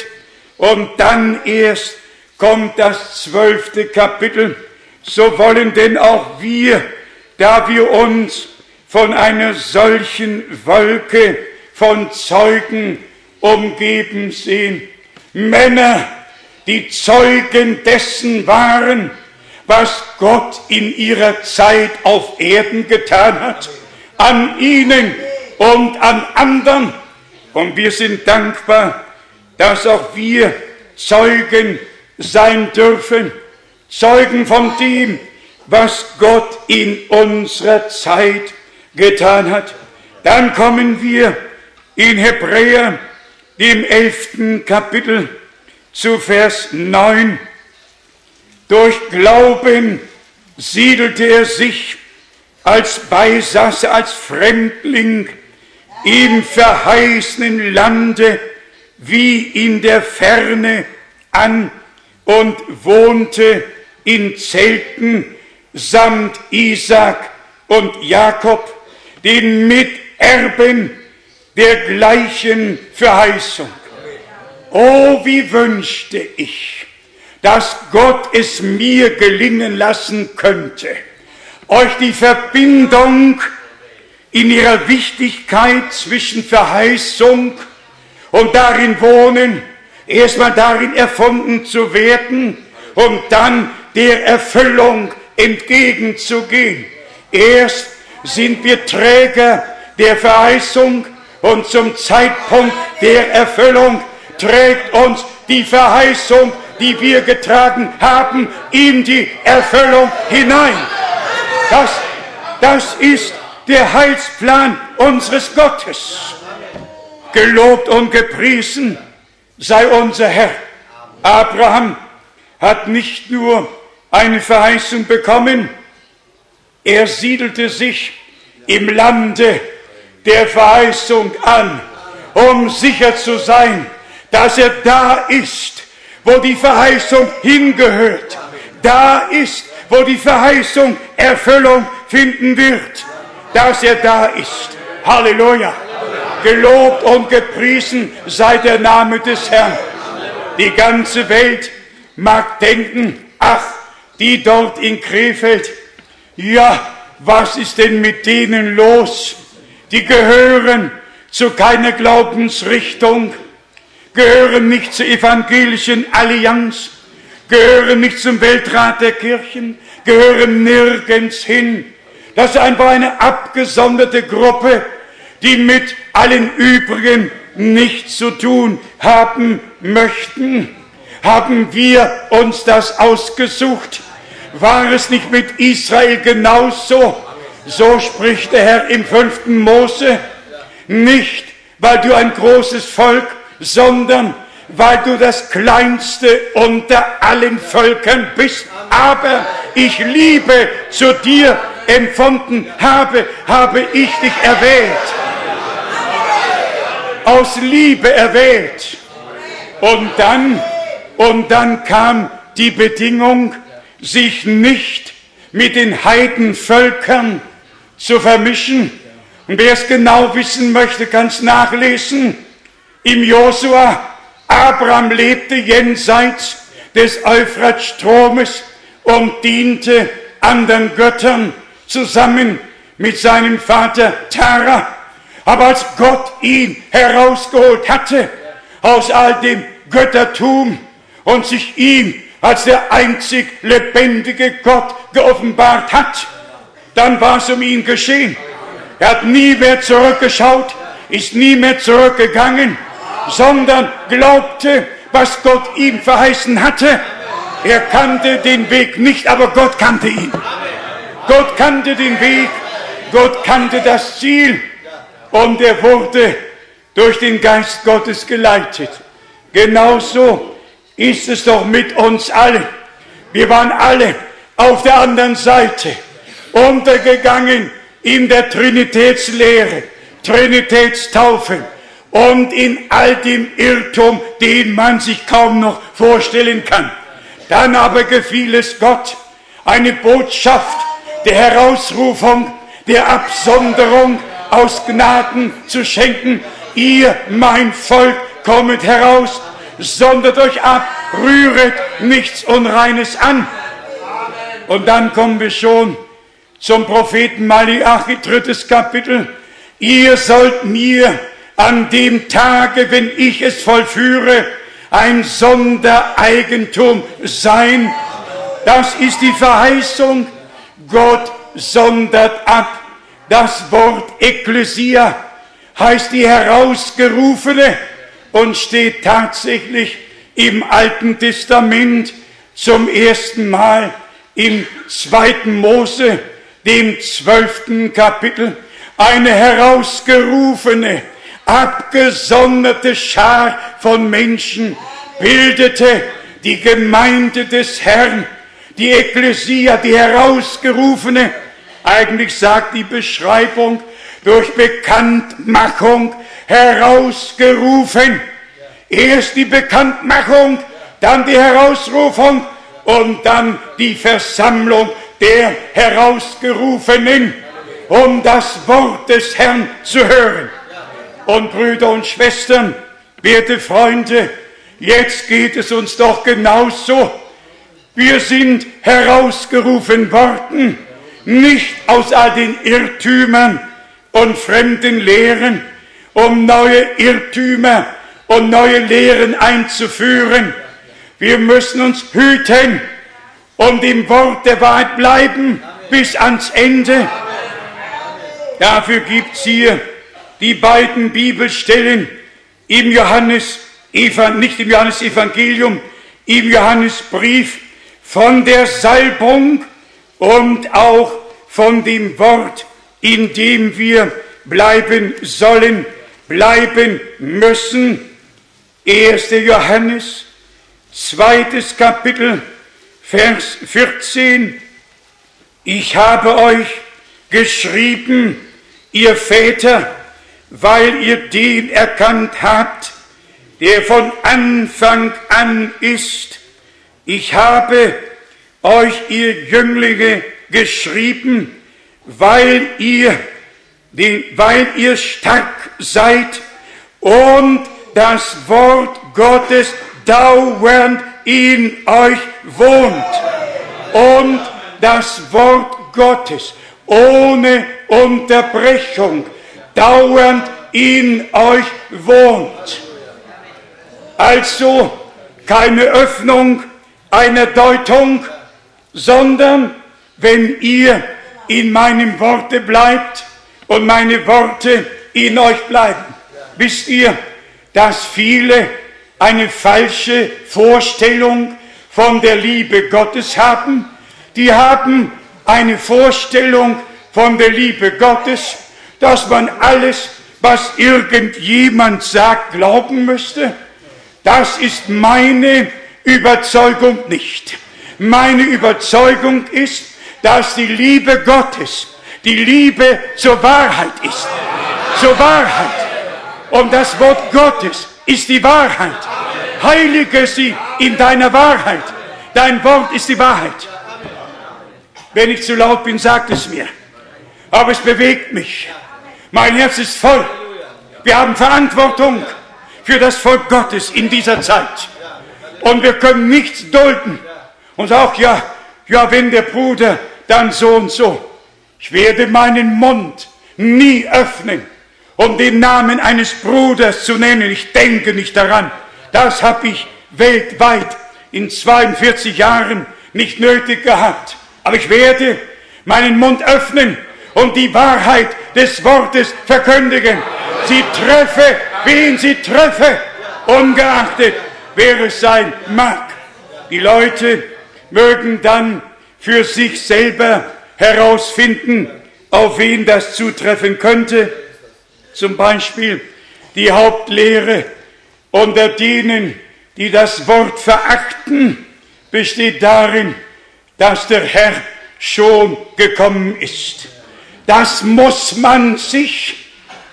und dann erst kommt das zwölfte Kapitel. So wollen denn auch wir, da wir uns von einer solchen Wolke von Zeugen umgeben sehen, Männer, die Zeugen dessen waren, was Gott in ihrer Zeit auf Erden getan hat, an ihnen und an anderen. Und wir sind dankbar, dass auch wir Zeugen sein dürfen, Zeugen von dem, was Gott in unserer Zeit getan hat. Dann kommen wir in Hebräer, dem elften Kapitel, zu Vers 9. Durch Glauben siedelte er sich als Beisasse, als Fremdling im verheißenen Lande wie in der Ferne an und wohnte in Zelten samt Isaac und Jakob, den Miterben der gleichen Verheißung. Oh, wie wünschte ich, dass Gott es mir gelingen lassen könnte, euch die Verbindung in ihrer Wichtigkeit zwischen Verheißung und darin wohnen, erstmal darin erfunden zu werden und dann der Erfüllung entgegenzugehen. Erst sind wir Träger der Verheißung und zum Zeitpunkt der Erfüllung trägt uns die Verheißung, die wir getragen haben, in die Erfüllung hinein. Das, das ist der Heilsplan unseres Gottes. Gelobt und gepriesen sei unser Herr. Abraham hat nicht nur eine Verheißung bekommen. Er siedelte sich im Lande der Verheißung an, um sicher zu sein, dass er da ist, wo die Verheißung hingehört. Da ist, wo die Verheißung Erfüllung finden wird, dass er da ist. Halleluja. Gelobt und gepriesen sei der Name des Herrn. Die ganze Welt mag denken, ach, die dort in Krefeld, ja, was ist denn mit denen los? Die gehören zu keiner Glaubensrichtung, gehören nicht zur evangelischen Allianz, gehören nicht zum Weltrat der Kirchen, gehören nirgends hin. Das ist einfach eine abgesonderte Gruppe, die mit allen übrigen nichts zu tun haben möchten. Haben wir uns das ausgesucht? War es nicht mit Israel genauso? So spricht der Herr im fünften Mose. Nicht, weil du ein großes Volk, sondern weil du das kleinste unter allen Völkern bist. Aber ich liebe zu dir empfunden habe, habe ich dich erwählt aus Liebe erwählt. Und dann, und dann kam die Bedingung, sich nicht mit den Heidenvölkern zu vermischen. Und wer es genau wissen möchte, kann es nachlesen. Im Josua, Abraham lebte jenseits des Euphratstromes und diente anderen Göttern zusammen mit seinem Vater Tara. Aber als Gott ihn herausgeholt hatte aus all dem Göttertum und sich ihm als der einzig lebendige Gott geoffenbart hat, dann war es um ihn geschehen. Er hat nie mehr zurückgeschaut, ist nie mehr zurückgegangen, sondern glaubte, was Gott ihm verheißen hatte. Er kannte den Weg nicht, aber Gott kannte ihn. Gott kannte den Weg, Gott kannte das Ziel und er wurde durch den Geist Gottes geleitet. Genauso ist es doch mit uns allen. Wir waren alle auf der anderen Seite untergegangen in der Trinitätslehre, Trinitätstaufe und in all dem Irrtum, den man sich kaum noch vorstellen kann. Dann aber gefiel es Gott, eine Botschaft der Herausrufung, der Absonderung, aus Gnaden zu schenken. Ihr, mein Volk, kommet heraus, sondert euch ab, rühret nichts Unreines an. Und dann kommen wir schon zum Propheten Malachi, drittes Kapitel. Ihr sollt mir an dem Tage, wenn ich es vollführe, ein Sondereigentum sein. Das ist die Verheißung. Gott sondert ab das Wort Ekklesia heißt die Herausgerufene und steht tatsächlich im Alten Testament zum ersten Mal im zweiten Mose, dem zwölften Kapitel. Eine herausgerufene, abgesonderte Schar von Menschen bildete die Gemeinde des Herrn, die Ekklesia, die herausgerufene, eigentlich sagt die Beschreibung durch Bekanntmachung herausgerufen. Erst die Bekanntmachung, dann die Herausrufung und dann die Versammlung der Herausgerufenen, um das Wort des Herrn zu hören. Und Brüder und Schwestern, werte Freunde, jetzt geht es uns doch genauso. Wir sind herausgerufen worden nicht aus all den Irrtümern und fremden Lehren, um neue Irrtümer und neue Lehren einzuführen. Wir müssen uns hüten und im Wort der Wahrheit bleiben bis ans Ende. Dafür gibt es hier die beiden Bibelstellen im Johannes, nicht im Johannes Evangelium, im Johannesbrief von der Salbung und auch von dem Wort, in dem wir bleiben sollen, bleiben müssen. 1. Johannes, zweites Kapitel, Vers 14. Ich habe euch geschrieben, ihr Väter, weil ihr den erkannt habt, der von Anfang an ist. Ich habe euch, ihr Jünglinge, geschrieben, weil ihr, den, weil ihr stark seid und das Wort Gottes dauernd in euch wohnt. Und das Wort Gottes ohne Unterbrechung dauernd in euch wohnt. Also keine Öffnung einer Deutung, sondern wenn ihr in meinem Worte bleibt und meine Worte in euch bleiben. Wisst ihr, dass viele eine falsche Vorstellung von der Liebe Gottes haben? Die haben eine Vorstellung von der Liebe Gottes, dass man alles, was irgendjemand sagt, glauben müsste. Das ist meine Überzeugung nicht. Meine Überzeugung ist, dass die Liebe Gottes die Liebe zur Wahrheit ist. Zur Wahrheit. Und das Wort Gottes ist die Wahrheit. Heilige sie in deiner Wahrheit. Dein Wort ist die Wahrheit. Wenn ich zu laut bin, sagt es mir. Aber es bewegt mich. Mein Herz ist voll. Wir haben Verantwortung für das Volk Gottes in dieser Zeit. Und wir können nichts dulden. Und auch ja, ja, wenn der Bruder dann so und so. Ich werde meinen Mund nie öffnen, um den Namen eines Bruders zu nennen. Ich denke nicht daran. Das habe ich weltweit in 42 Jahren nicht nötig gehabt. Aber ich werde meinen Mund öffnen und die Wahrheit des Wortes verkündigen. Sie treffe, wen sie treffe, ungeachtet, wer es sein mag. Die Leute mögen dann für sich selber herausfinden, auf wen das zutreffen könnte. Zum Beispiel die Hauptlehre unter denen, die das Wort verachten, besteht darin, dass der Herr schon gekommen ist. Das muss man sich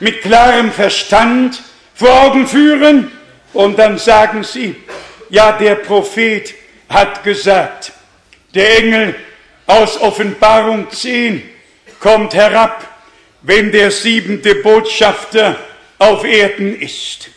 mit klarem Verstand vor Augen führen und dann sagen sie, ja, der Prophet hat gesagt, der Engel aus Offenbarung 10 kommt herab, wenn der siebente Botschafter auf Erden ist.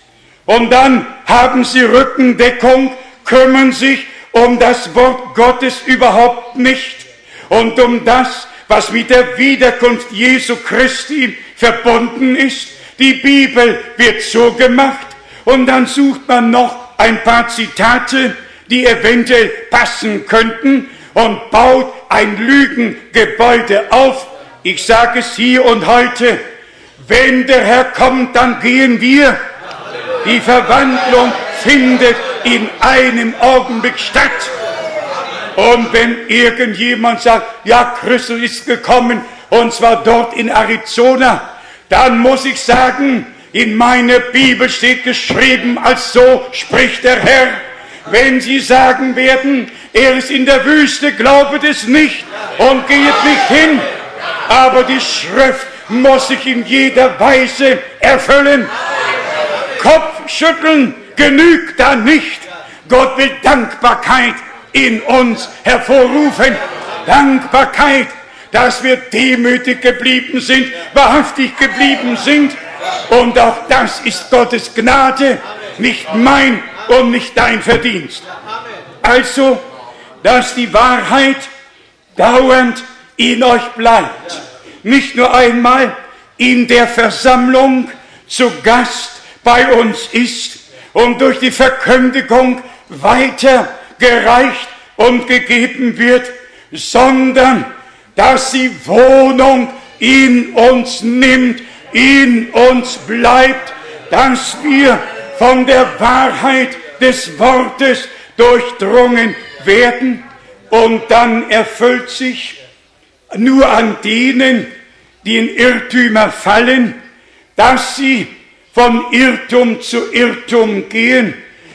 Und dann haben sie Rückendeckung, kümmern sich um das Wort Gottes überhaupt nicht und um das, was mit der Wiederkunft Jesu Christi verbunden ist. Die Bibel wird so gemacht und dann sucht man noch ein paar Zitate, die eventuell passen könnten und baut ein Lügengebäude auf. Ich sage es hier und heute, wenn der Herr kommt, dann gehen wir. Die Verwandlung findet in einem Augenblick statt. Und wenn irgendjemand sagt, ja, Christus ist gekommen, und zwar dort in Arizona, dann muss ich sagen, in meiner Bibel steht geschrieben, als so spricht der Herr. Wenn Sie sagen werden, er ist in der Wüste, glaubet es nicht und geht nicht hin. Aber die Schrift muss sich in jeder Weise erfüllen. Kopfschütteln genügt da nicht. Gott will Dankbarkeit in uns hervorrufen. Dankbarkeit, dass wir demütig geblieben sind, wahrhaftig geblieben sind. Und auch das ist Gottes Gnade, nicht mein und nicht dein Verdienst. Also, dass die Wahrheit dauernd in euch bleibt. Nicht nur einmal in der Versammlung zu Gast bei uns ist und durch die Verkündigung weitergereicht und gegeben wird, sondern dass sie Wohnung in uns nimmt, in uns bleibt, dass wir von der Wahrheit des Wortes durchdrungen werden und dann erfüllt sich nur an denen, die in Irrtümer fallen, dass sie von Irrtum zu Irrtum gehen,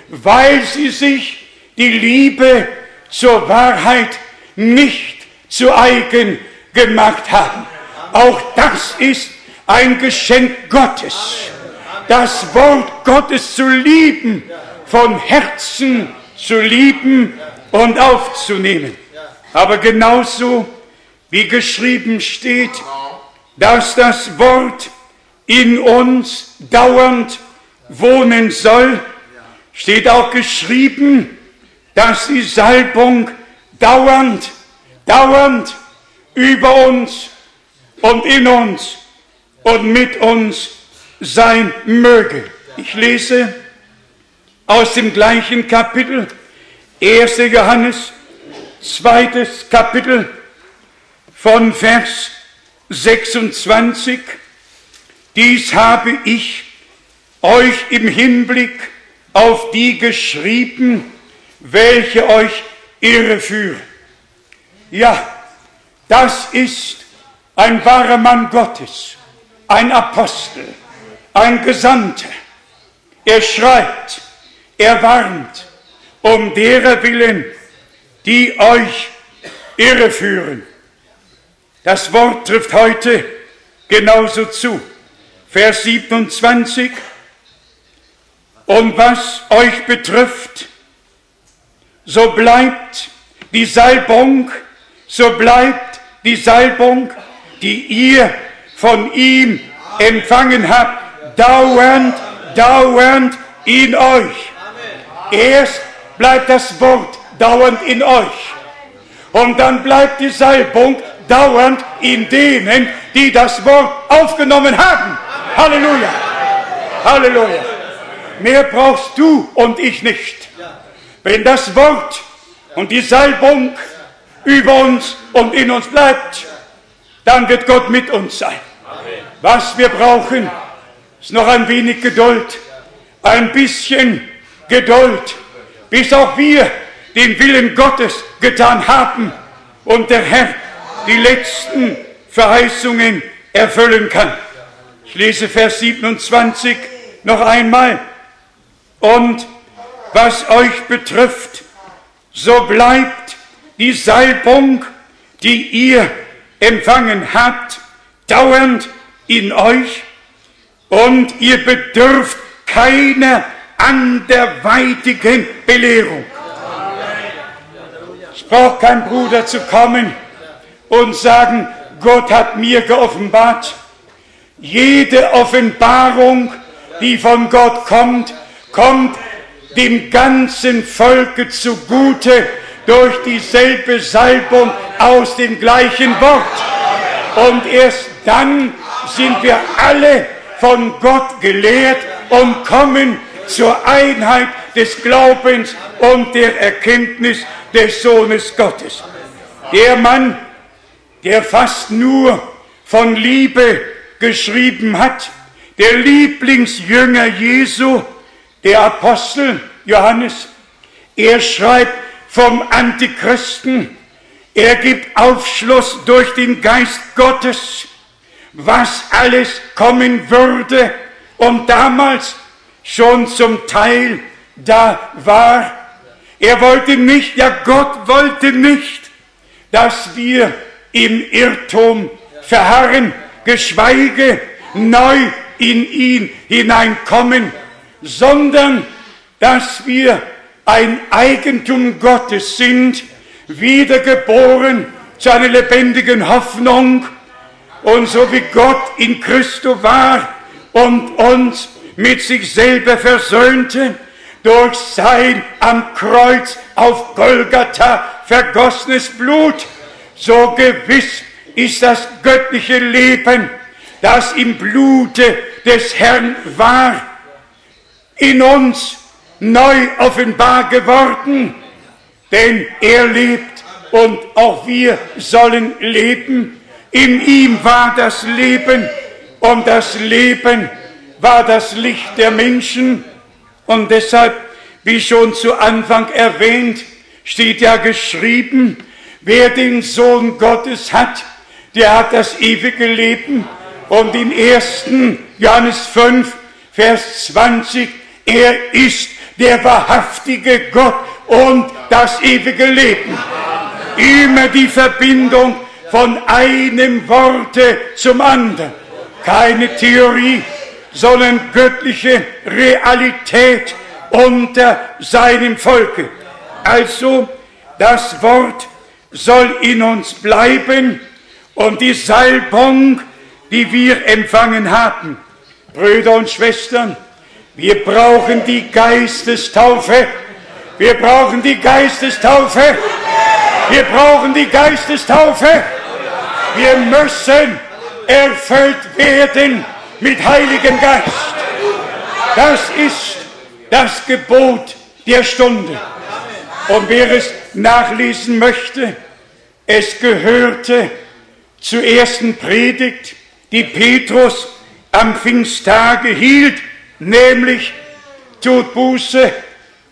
weil sie sich die Liebe zur Wahrheit nicht zu eigen gemacht haben. Auch das ist ein Geschenk Gottes. Das Wort Gottes zu lieben, von Herzen zu lieben und aufzunehmen. Aber genauso wie geschrieben steht, dass das Wort in uns dauernd wohnen soll, steht auch geschrieben, dass die Salbung dauernd, dauernd über uns und in uns und mit uns sein möge. Ich lese aus dem gleichen Kapitel, 1. Johannes, zweites Kapitel von Vers 26. Dies habe ich euch im Hinblick auf die geschrieben, welche euch irreführen. Ja, das ist ein wahrer Mann Gottes, ein Apostel, ein Gesandter. Er schreibt, er warnt, um derer willen, die euch irreführen. Das Wort trifft heute genauso zu. Vers 27. Und was euch betrifft, so bleibt die Salbung, so bleibt die Salbung, die ihr von ihm empfangen habt, dauernd, dauernd in euch. Erst bleibt das Wort dauernd in euch. Und dann bleibt die Salbung dauernd in denen, die das Wort aufgenommen haben. Halleluja. Halleluja. Mehr brauchst du und ich nicht. Wenn das Wort und die Salbung über uns und in uns bleibt, dann wird Gott mit uns sein. Was wir brauchen, ist noch ein wenig Geduld, ein bisschen Geduld, bis auch wir den Willen Gottes getan haben und der Herr die letzten Verheißungen erfüllen kann. Ich lese Vers 27 noch einmal. Und was euch betrifft, so bleibt die Salbung, die ihr empfangen habt, dauernd in euch und ihr bedürft keiner anderweitigen Belehrung. Es braucht kein Bruder zu kommen und sagen, Gott hat mir geoffenbart. Jede Offenbarung, die von Gott kommt, kommt dem ganzen Volke zugute durch dieselbe Salbung aus dem gleichen Wort. Und erst dann sind wir alle von Gott gelehrt und kommen zur Einheit des Glaubens und der Erkenntnis des Sohnes Gottes. Der Mann, der fast nur von Liebe geschrieben hat, der Lieblingsjünger Jesu, der Apostel Johannes, er schreibt vom Antichristen, er gibt Aufschluss durch den Geist Gottes, was alles kommen würde. Und damals schon zum Teil da war. Er wollte nicht, ja Gott wollte nicht, dass wir im Irrtum verharren, geschweige neu in ihn hineinkommen, sondern dass wir ein Eigentum Gottes sind, wiedergeboren zu einer lebendigen Hoffnung. Und so wie Gott in Christo war und uns mit sich selber versöhnte, durch sein am Kreuz auf Golgatha vergossenes Blut, so gewiss ist das göttliche Leben, das im Blute des Herrn war, in uns neu offenbar geworden, denn er lebt und auch wir sollen leben. In ihm war das Leben und das Leben war das Licht der Menschen und deshalb, wie schon zu Anfang erwähnt, steht ja geschrieben, wer den Sohn Gottes hat, der hat das ewige Leben. Und im 1. Johannes 5, Vers 20, er ist der wahrhaftige Gott und das ewige Leben. Immer die Verbindung von einem Worte zum anderen. Keine Theorie, sondern göttliche Realität unter seinem Volke. Also das Wort soll in uns bleiben und die Salbung, die wir empfangen haben. Brüder und Schwestern, wir brauchen die Geistestaufe. Wir brauchen die Geistestaufe. Wir brauchen die Geistestaufe. Wir müssen erfüllt werden mit Heiligen Geist. Das ist das Gebot der Stunde. Und wer es nachlesen möchte, es gehörte zur ersten Predigt, die Petrus am Pfingsttage hielt, nämlich tut Buße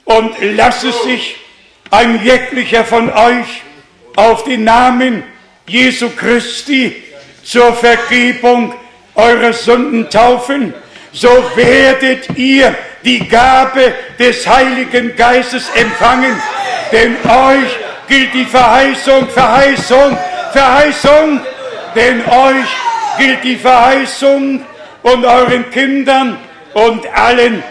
und lasse sich ein jeglicher von euch auf den Namen Jesu Christi zur Vergebung eurer Sünden taufen, so werdet ihr die Gabe des Heiligen Geistes empfangen, denn euch gilt die Verheißung, Verheißung, Verheißung, denn euch gilt die Verheißung und euren Kindern und allen,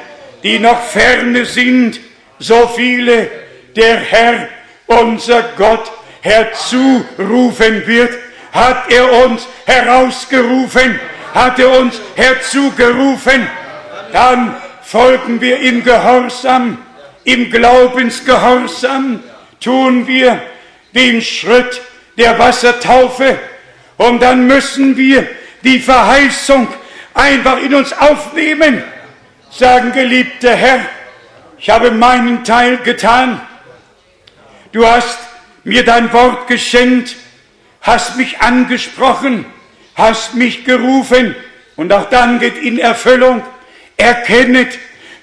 die noch ferne sind, so viele der Herr, unser Gott, herzurufen wird, hat er uns herausgerufen, hat er uns herzugerufen, dann folgen wir im Gehorsam, im Glaubensgehorsam, tun wir den Schritt der Wassertaufe. Und dann müssen wir die Verheißung einfach in uns aufnehmen, sagen, geliebter Herr, ich habe meinen Teil getan, du hast mir dein Wort geschenkt, hast mich angesprochen, hast mich gerufen und auch dann geht in Erfüllung. Erkennet,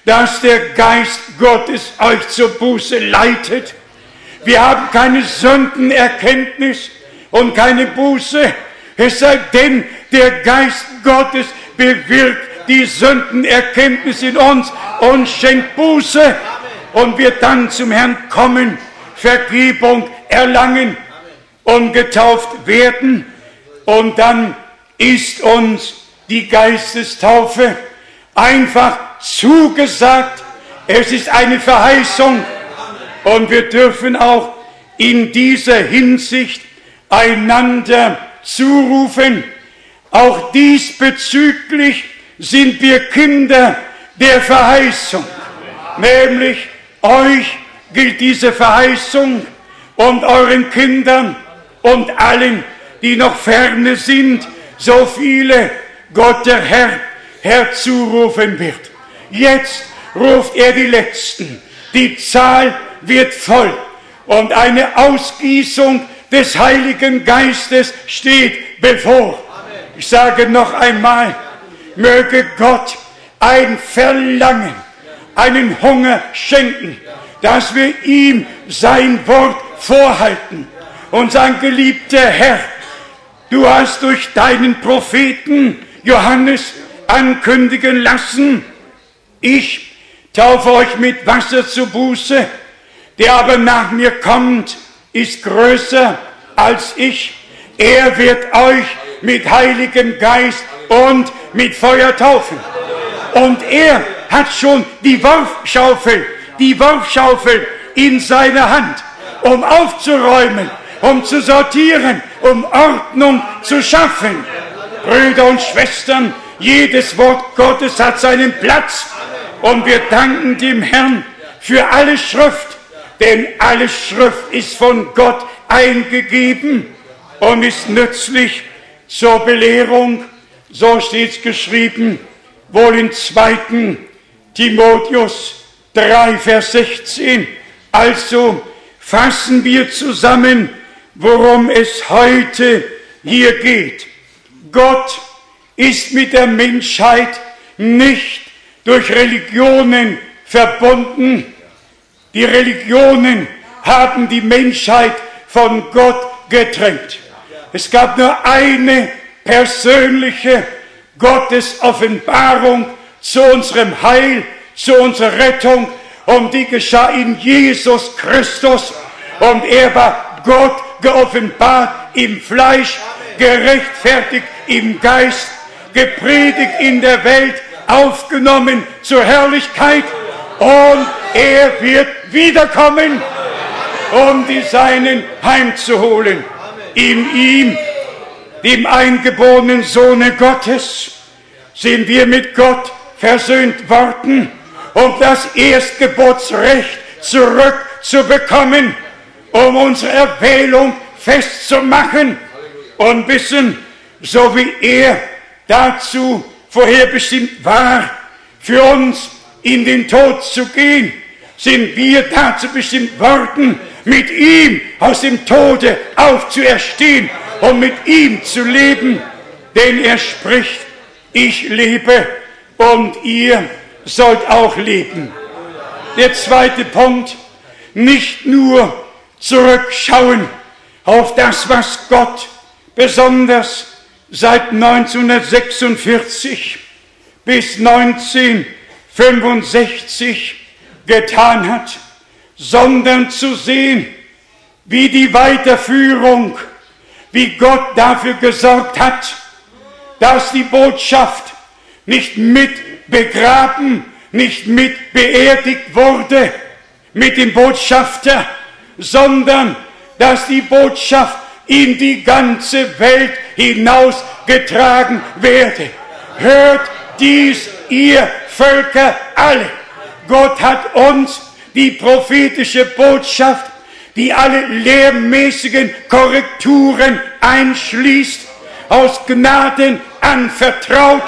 dass der Geist Gottes euch zur Buße leitet. Wir haben keine Sündenerkenntnis und keine Buße, es sei denn, der Geist Gottes bewirkt die Sündenerkenntnis in uns und schenkt Buße und wir dann zum Herrn kommen, Vergebung erlangen und getauft werden und dann ist uns die Geistestaufe einfach zugesagt. Es ist eine Verheißung und wir dürfen auch in dieser Hinsicht einander zurufen. Auch diesbezüglich sind wir Kinder der Verheißung. Nämlich euch gilt diese Verheißung und euren Kindern und allen, die noch ferne sind, so viele Gott der Herr herzurufen wird. Jetzt ruft er die Letzten. Die Zahl wird voll und eine Ausgießung des Heiligen Geistes steht bevor. Ich sage noch einmal, möge Gott ein Verlangen, einen Hunger schenken, dass wir ihm sein Wort vorhalten und sagen, geliebter Herr, du hast durch deinen Propheten Johannes ankündigen lassen, ich taufe euch mit Wasser zu Buße, der aber nach mir kommt, ist größer als ich. Er wird euch mit Heiligen Geist und mit Feuer taufen. Und er hat schon die Wurfschaufel, die Wurfschaufel in seiner Hand, um aufzuräumen, um zu sortieren, um Ordnung zu schaffen. Brüder und Schwestern, jedes Wort Gottes hat seinen Platz und wir danken dem Herrn für alle Schrift, denn alle Schrift ist von Gott eingegeben und ist nützlich zur Belehrung, so steht es geschrieben, wohl in 2. Timotheus 3, Vers 16. Also fassen wir zusammen, worum es heute hier geht. Gott ist mit der Menschheit nicht durch Religionen verbunden. Die Religionen haben die Menschheit von Gott getrennt. Es gab nur eine persönliche Gottesoffenbarung zu unserem Heil, zu unserer Rettung und die geschah in Jesus Christus. Und er war Gott geoffenbart im Fleisch, gerechtfertigt im Geist, gepredigt in der Welt, aufgenommen zur Herrlichkeit. Und er wird wiederkommen, um die Seinen heimzuholen. In ihm, dem eingeborenen Sohne Gottes, sind wir mit Gott versöhnt worden, um das Erstgeburtsrecht zurückzubekommen, um unsere Erwählung festzumachen und wissen, so wie er dazu vorherbestimmt war, für uns in den Tod zu gehen, sind wir dazu bestimmt worden, mit ihm aus dem Tode aufzuerstehen und mit ihm zu leben. Denn er spricht, ich lebe und ihr sollt auch leben. Der zweite Punkt, nicht nur zurückschauen auf das, was Gott besonders seit 1946 bis 1965 getan hat, sondern zu sehen, wie die Weiterführung, wie Gott dafür gesorgt hat, dass die Botschaft nicht mit begraben, nicht mit beerdigt wurde mit dem Botschafter, sondern dass die Botschaft in die ganze Welt hinausgetragen werde. Hört dies, ihr Völker alle. Gott hat uns die prophetische Botschaft, die alle lehrmäßigen Korrekturen einschließt, aus Gnaden anvertraut.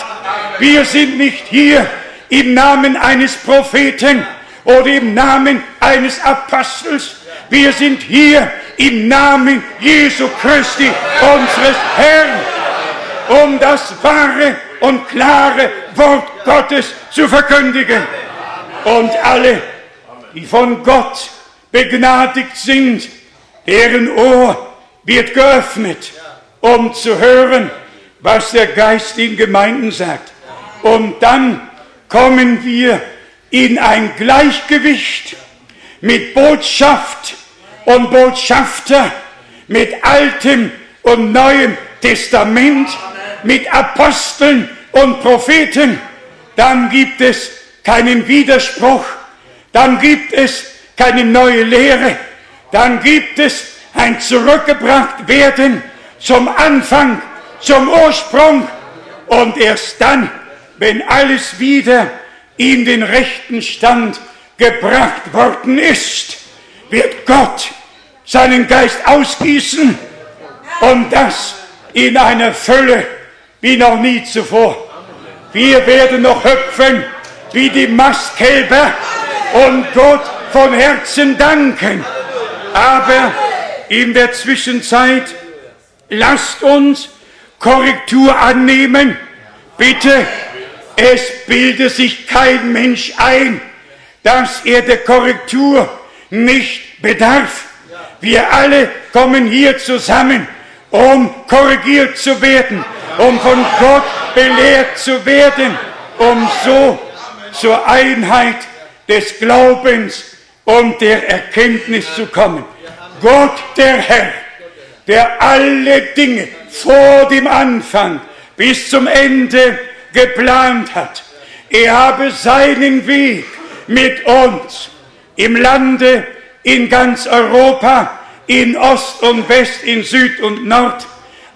Wir sind nicht hier im Namen eines Propheten oder im Namen eines Apostels. Wir sind hier im Namen Jesu Christi, unseres Herrn, um das wahre und klare Wort Gottes zu verkündigen. Und alle, die von Gott begnadigt sind, deren Ohr wird geöffnet, um zu hören, was der Geist in Gemeinden sagt. Und dann kommen wir in ein Gleichgewicht mit Botschaft und Botschafter, mit Altem und Neuem Testament, mit Aposteln und Propheten, dann gibt es keinen Widerspruch, dann gibt es keine neue Lehre, dann gibt es ein zurückgebracht werden zum Anfang, zum Ursprung und erst dann, wenn alles wieder in den rechten Stand gebracht worden ist, wird Gott seinen Geist ausgießen und das in einer Fülle wie noch nie zuvor. Wir werden noch hüpfen wie die Mastkälber und Gott von Herzen danken. Aber in der Zwischenzeit lasst uns Korrektur annehmen. Bitte, es bilde sich kein Mensch ein, dass er der Korrektur nicht bedarf. Wir alle kommen hier zusammen, um korrigiert zu werden, um von Gott belehrt zu werden, um so zur Einheit des Glaubens und der Erkenntnis zu kommen. Gott der Herr, der alle Dinge vor dem Anfang bis zum Ende geplant hat. Er habe seinen Weg mit uns im Lande, in ganz Europa, in Ost und West, in Süd und Nord,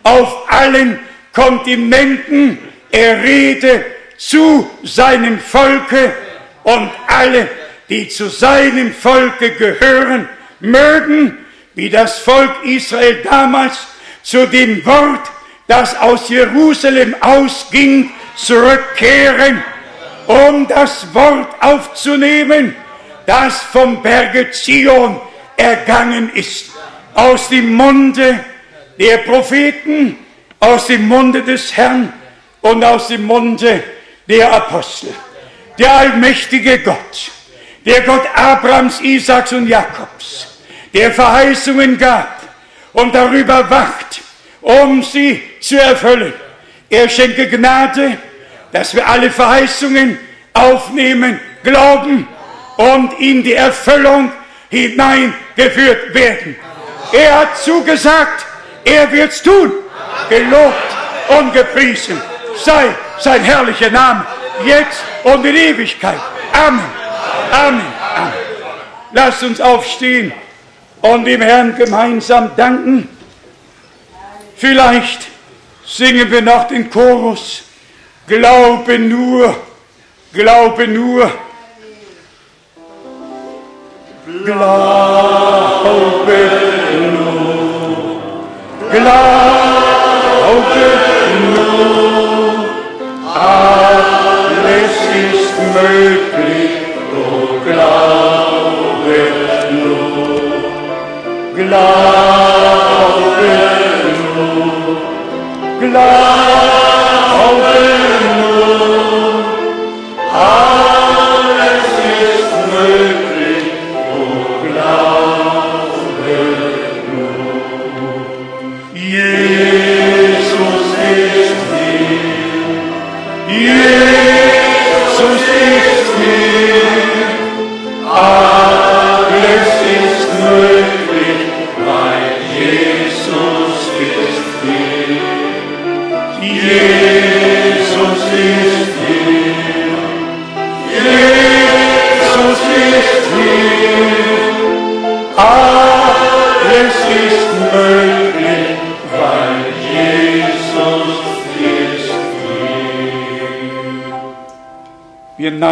auf allen Kontinenten. Er rede zu seinem Volke und alle, die zu seinem Volke gehören, mögen, wie das Volk Israel damals, zu dem Wort, das aus Jerusalem ausging, zurückkehren, um das Wort aufzunehmen, das vom Berge Zion ergangen ist, aus dem Munde der Propheten, aus dem Munde des Herrn und aus dem Munde der Apostel. Der allmächtige Gott, der Gott Abrahams, Isaaks und Jakobs, der Verheißungen gab und darüber wacht, um sie zu erfüllen. Er schenke Gnade, dass wir alle Verheißungen aufnehmen, glauben und in die Erfüllung hineingeführt werden. Er hat zugesagt, er wird's tun. Gelobt und gepriesen sei sein herrlicher Name, jetzt und in Ewigkeit. Amen. Amen. Amen. Lasst uns aufstehen und dem Herrn gemeinsam danken. Vielleicht singen wir noch den Chorus. Glaube nur, glaube nur. Glaube nur, glaube nur. multiplico glaube nur, glaube nur, glaube nur.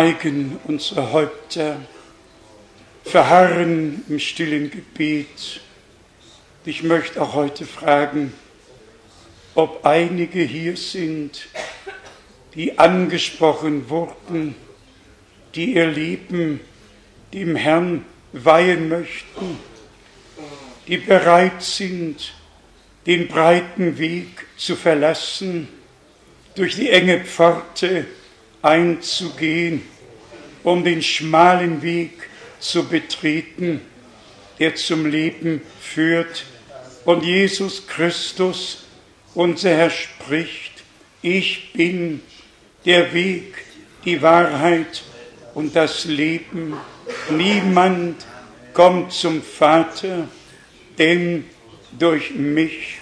Neigen unsere Häupter, verharren im stillen Gebet. Ich möchte auch heute fragen, ob einige hier sind, die angesprochen wurden, die ihr Leben dem Herrn weihen möchten, die bereit sind, den breiten Weg zu verlassen, durch die enge Pforte einzugehen, um den schmalen Weg zu betreten, der zum Leben führt. Und Jesus Christus, unser Herr, spricht, ich bin der Weg, die Wahrheit und das Leben. Niemand kommt zum Vater, denn durch mich.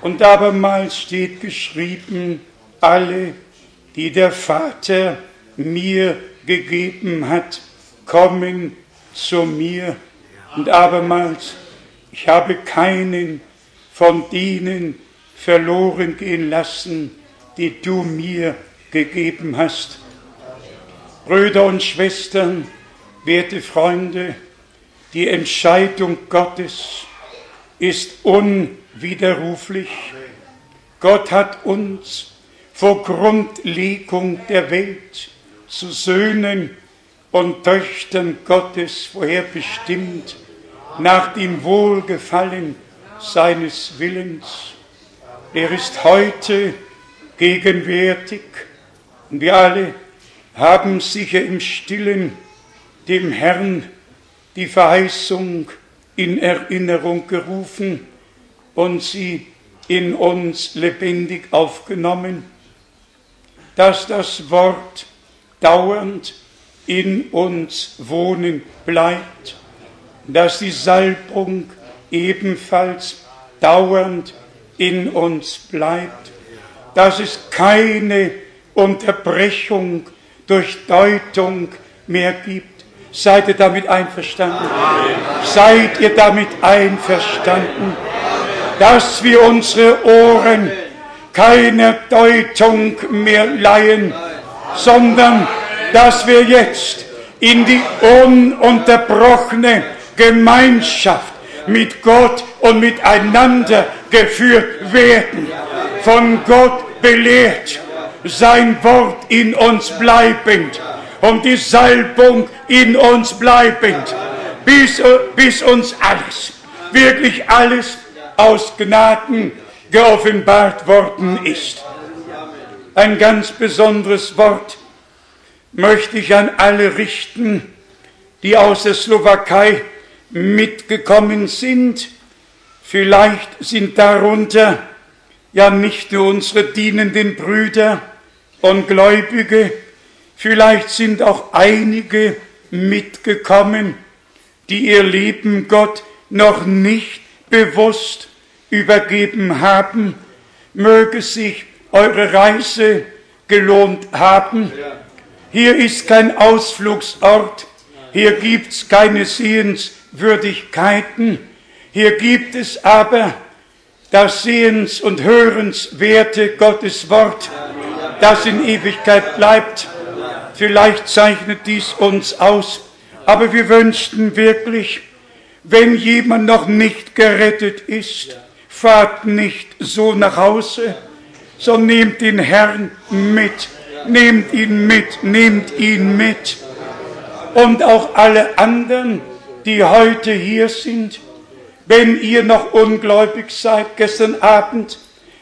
Und abermals steht geschrieben, alle, die der Vater mir gegeben hat, kommen zu mir. Und abermals, ich habe keinen von denen verloren gehen lassen, die du mir gegeben hast. Brüder und Schwestern, werte Freunde, die Entscheidung Gottes ist unwiderruflich. Gott hat uns vor Grundlegung der Welt zu Söhnen und Töchtern Gottes vorherbestimmt, nach dem Wohlgefallen seines Willens. Er ist heute gegenwärtig und wir alle haben sicher im stillen dem Herrn die Verheißung in Erinnerung gerufen und sie in uns lebendig aufgenommen, dass das Wort dauernd in uns wohnen bleibt, dass die Salbung ebenfalls dauernd in uns bleibt, dass es keine Unterbrechung durch Deutung mehr gibt. Seid ihr damit einverstanden? Seid ihr damit einverstanden, dass wir unsere Ohren keiner Deutung mehr leihen, sondern dass wir jetzt in die ununterbrochene Gemeinschaft mit Gott und miteinander geführt werden, von Gott belehrt, sein Wort in uns bleibend und die Salbung in uns bleibend, bis, bis uns alles, wirklich alles aus Gnaden geoffenbart worden ist. Ein ganz besonderes Wort möchte ich an alle richten, die aus der Slowakei mitgekommen sind. Vielleicht sind darunter ja nicht nur unsere dienenden Brüder und Gläubige, vielleicht sind auch einige mitgekommen, die ihr Leben Gott noch nicht bewusst übergeben haben. Möge sich eure Reise gelohnt haben. Hier ist kein Ausflugsort, hier gibt's keine Sehenswürdigkeiten, hier gibt es aber das Sehens- und Hörenswerte Gottes Wort, das in Ewigkeit bleibt. Vielleicht zeichnet dies uns aus, aber wir wünschten wirklich, wenn jemand noch nicht gerettet ist, fahrt nicht so nach Hause, sondern nehmt den Herrn mit, nehmt ihn mit, nehmt ihn mit. Und auch alle anderen, die heute hier sind, wenn ihr noch ungläubig seid, gestern Abend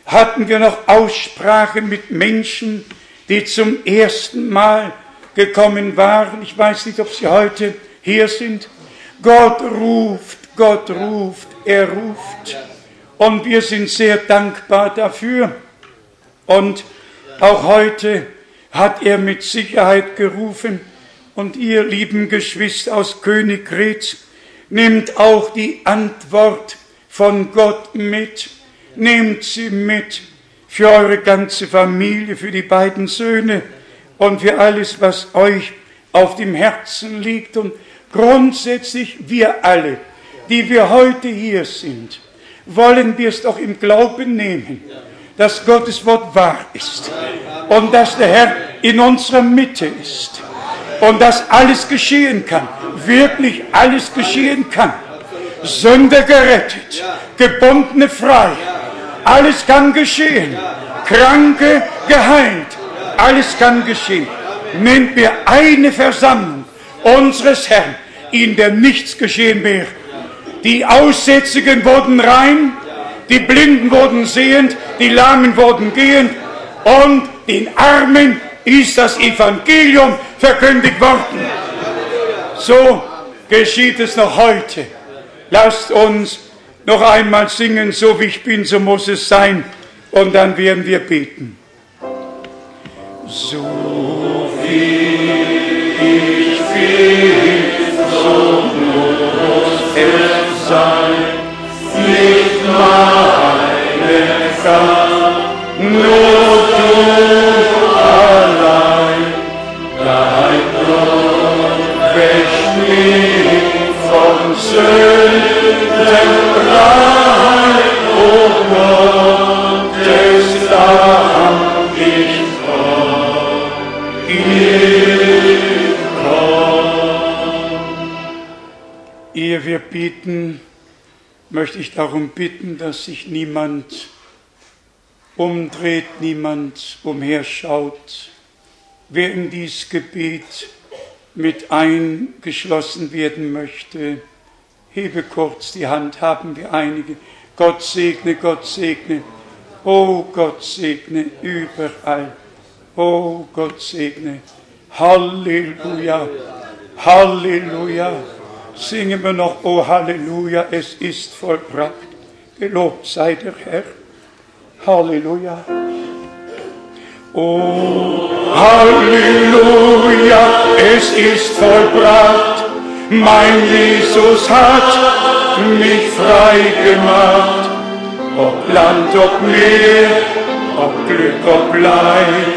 hatten wir noch Aussprache mit Menschen, die zum ersten Mal gekommen waren. Ich weiß nicht, ob sie heute hier sind. Gott ruft, Gott ruft, er ruft. Und wir sind sehr dankbar dafür. Und auch heute hat er mit Sicherheit gerufen. Und ihr lieben Geschwister aus Königgrätz, nehmt auch die Antwort von Gott mit. Nehmt sie mit für eure ganze Familie, für die beiden Söhne und für alles, was euch auf dem Herzen liegt. Und grundsätzlich wir alle, die wir heute hier sind, wollen wir es doch im Glauben nehmen, dass Gottes Wort wahr ist und dass der Herr in unserer Mitte ist und dass alles geschehen kann, wirklich alles geschehen kann. Sünder gerettet, Gebundene frei, alles kann geschehen, Kranke geheilt, alles kann geschehen. Nennt mir eine Versammlung unseres Herrn, in der nichts geschehen wäre. Die Aussätzigen wurden rein, die Blinden wurden sehend, die Lahmen wurden gehend und den Armen ist das Evangelium verkündigt worden. So geschieht es noch heute. Lasst uns noch einmal singen, so wie ich bin, so muss es sein. Und dann werden wir beten. So wie ich bin, so muss es sein. Nicht meine Ehe wir beten, möchte ich darum bitten, dass sich niemand umdreht, niemand umherschaut. Wer in dieses Gebet mit eingeschlossen werden möchte, hebe kurz die Hand, haben wir einige. Gott segne, Gott segne. Oh Gott segne überall. Oh Gott segne. Halleluja. Halleluja. Singen wir noch, oh Halleluja, es ist vollbracht. Gelobt sei der Herr. Halleluja. Oh, Halleluja, es ist vollbracht. Mein Jesus hat mich frei gemacht. Ob Land, ob Meer, ob Glück, ob Leid,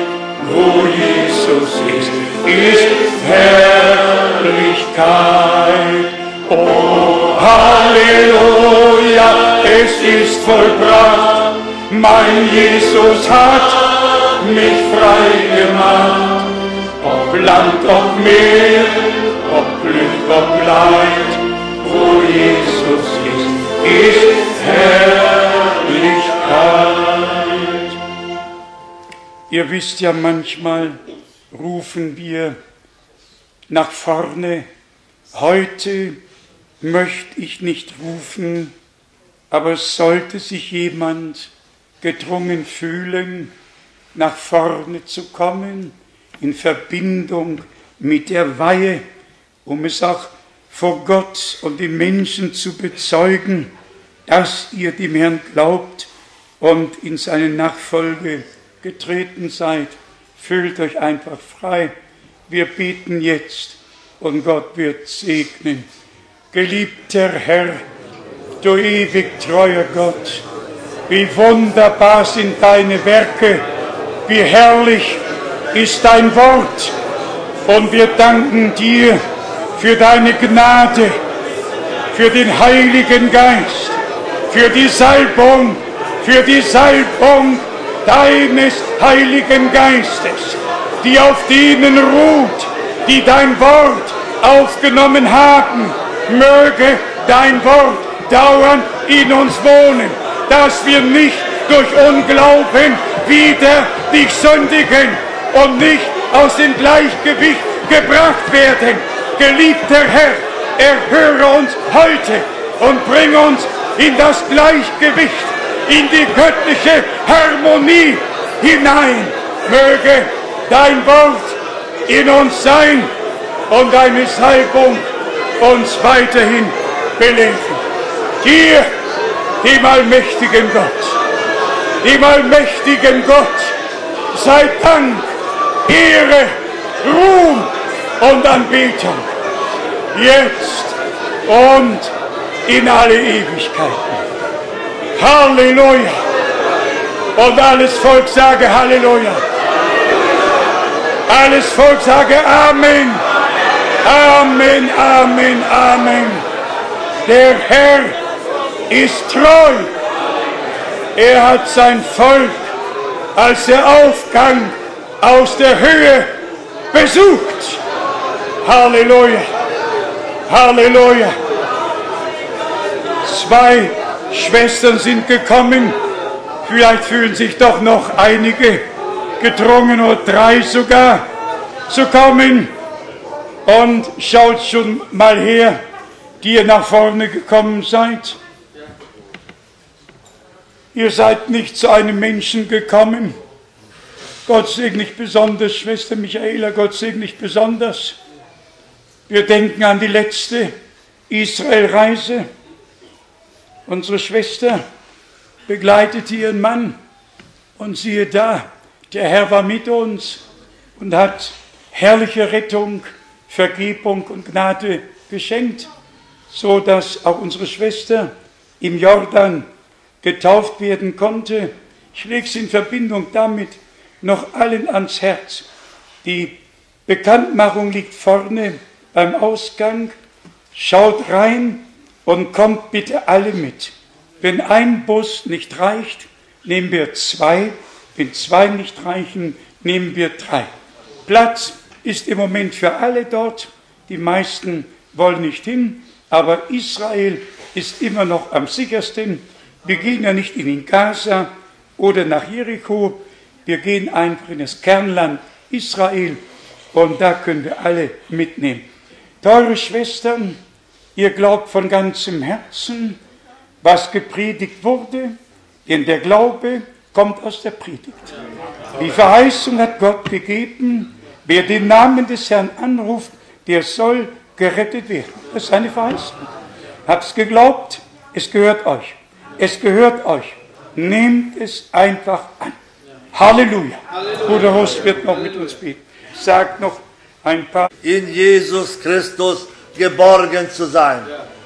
wo Jesus ist, ist Herrlichkeit. Oh, Halleluja, es ist vollbracht. Mein Jesus hat mich frei gemacht. Ob Land, ob Meer, ob Glück, ob Leid, wo Jesus ist, ist Herrlichkeit. Ihr wisst ja, manchmal rufen wir nach vorne. Heute möchte ich nicht rufen, aber sollte sich jemand gedrungen fühlen, nach vorne zu kommen, in Verbindung mit der Weihe, um es auch vor Gott und den Menschen zu bezeugen, dass ihr dem Herrn glaubt und in seine Nachfolge getreten seid. Fühlt euch einfach frei. Wir beten jetzt und Gott wird segnen. Geliebter Herr, du ewig treuer Gott, wie wunderbar sind deine Werke, wie herrlich ist dein Wort. Und wir danken dir für deine Gnade, für den Heiligen Geist, für die Salbung, für die Salbung deines Heiligen Geistes, die auf denen ruht, die dein Wort aufgenommen haben. Möge dein Wort dauernd in uns wohnen, dass wir nicht durch Unglauben wieder dich sündigen und nicht aus dem Gleichgewicht gebracht werden. Geliebter Herr, erhöre uns heute und bring uns in das Gleichgewicht, in die göttliche Harmonie hinein. Möge dein Wort in uns sein und deine Salbung uns weiterhin belegen. Dir, dem allmächtigen Gott, dem allmächtigen Gott, sei Dank, Ehre, Ruhm und Anbetung, jetzt und in alle Ewigkeiten. Halleluja! Und alles Volk sage Halleluja. Alles Volk sage Amen. Amen, Amen, Amen. Der Herr ist treu. Er hat sein Volk, als der Aufgang aus der Höhe besucht. Halleluja. Halleluja. Zwei Schwestern sind gekommen. Vielleicht fühlen sich doch noch einige gedrungen oder drei sogar zu kommen. Und schaut schon mal her, die ihr nach vorne gekommen seid. Ihr seid nicht zu einem Menschen gekommen. Gott segne dich besonders, Schwester Michaela, Gott segne dich besonders. Wir denken an die letzte Israelreise. Unsere Schwester begleitete ihren Mann und siehe da, der Herr war mit uns und hat herrliche Rettung, Vergebung und Gnade geschenkt, so dass auch unsere Schwester im Jordan getauft werden konnte. Ich lege es in Verbindung damit noch allen ans Herz. Die Bekanntmachung liegt vorne beim Ausgang. Schaut rein und kommt bitte alle mit. Wenn ein Bus nicht reicht, nehmen wir zwei. Wenn zwei nicht reichen, nehmen wir drei. Platz ist im Moment für alle dort. Die meisten wollen nicht hin, aber Israel ist immer noch am sichersten. Wir gehen ja nicht in Gaza oder nach Jericho, wir gehen einfach in das Kernland Israel und da können wir alle mitnehmen. Teure Schwestern, ihr glaubt von ganzem Herzen, was gepredigt wurde, denn der Glaube kommt aus der Predigt. Die Verheißung hat Gott gegeben, wer den Namen des Herrn anruft, der soll gerettet werden. Das ist eine Verheißung. Habt's geglaubt, es gehört euch. Es gehört euch. Nehmt es einfach an. Halleluja. Bruder Horst wird noch mit uns beten. Sagt noch ein paar. In Jesus Christus geborgen zu sein.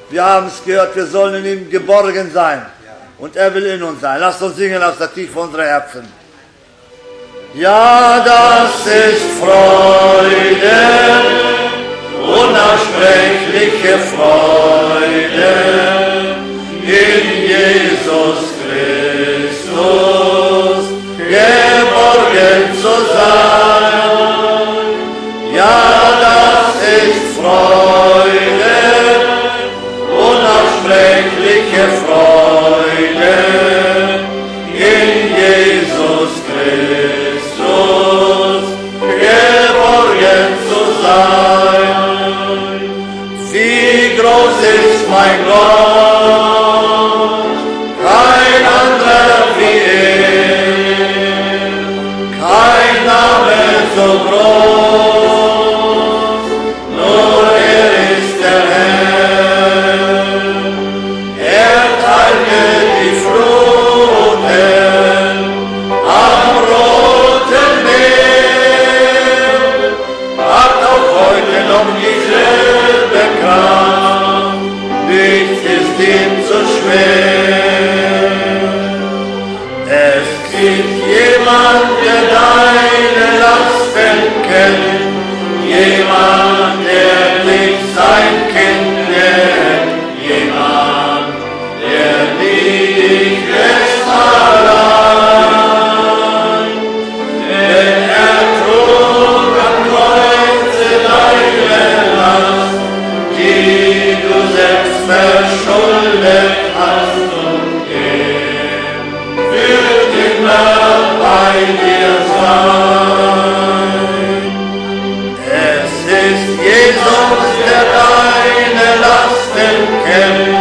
Wir haben es gehört, wir sollen in ihm geborgen sein. Und er will in uns sein. Lasst uns singen aus der Tiefe unserer Herzen. Ja, das ist Freude, unaussprechliche Freude in Jesus Christus geborgen zu sein. Ja, das ist Freude, unaussprechliche Freude can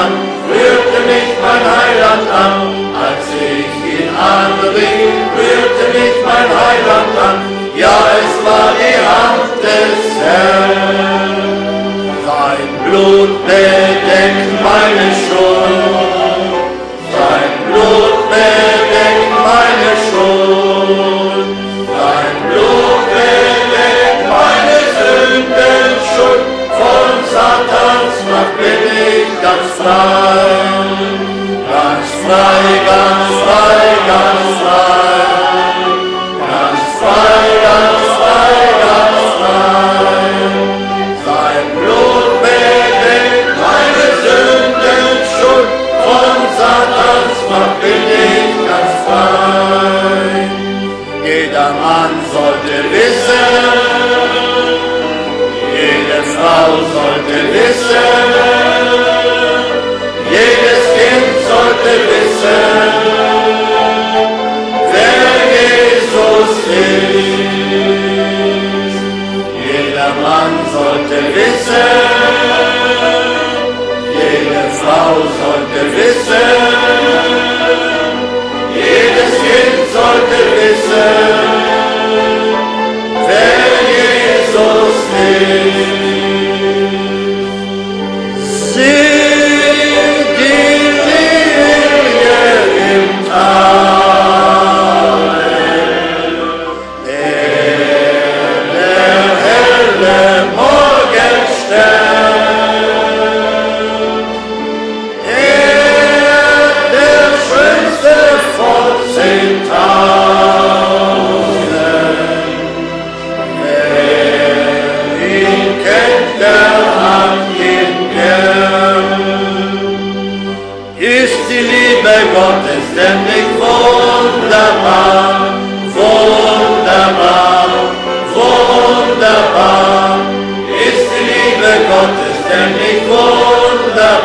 an, rührte mich mein Heiland an. Als ich ihn anrief, rührte mich mein Heiland an. Ja, es war die Hand des Herrn. Sein Blut bedeckt meine Schuhe. ganz frei, ganz frei, ganz frei, ganz frei, ganz frei, ganz frei, ganz frei. Sein Blut bedeckt meine Sünden schon, von Satans Macht bin ich ganz frei. Jeder Mann sollte wissen, jede Frau sollte wissen, wissen, jede Frau sollte wissen, jedes Kind sollte wissen.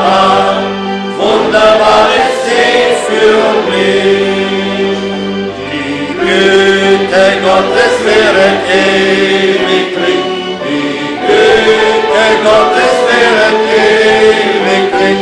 wunderbar, wunderbar ist es für mich. Die Güte Gottes währet ewiglich, die Güte Gottes währet ewiglich.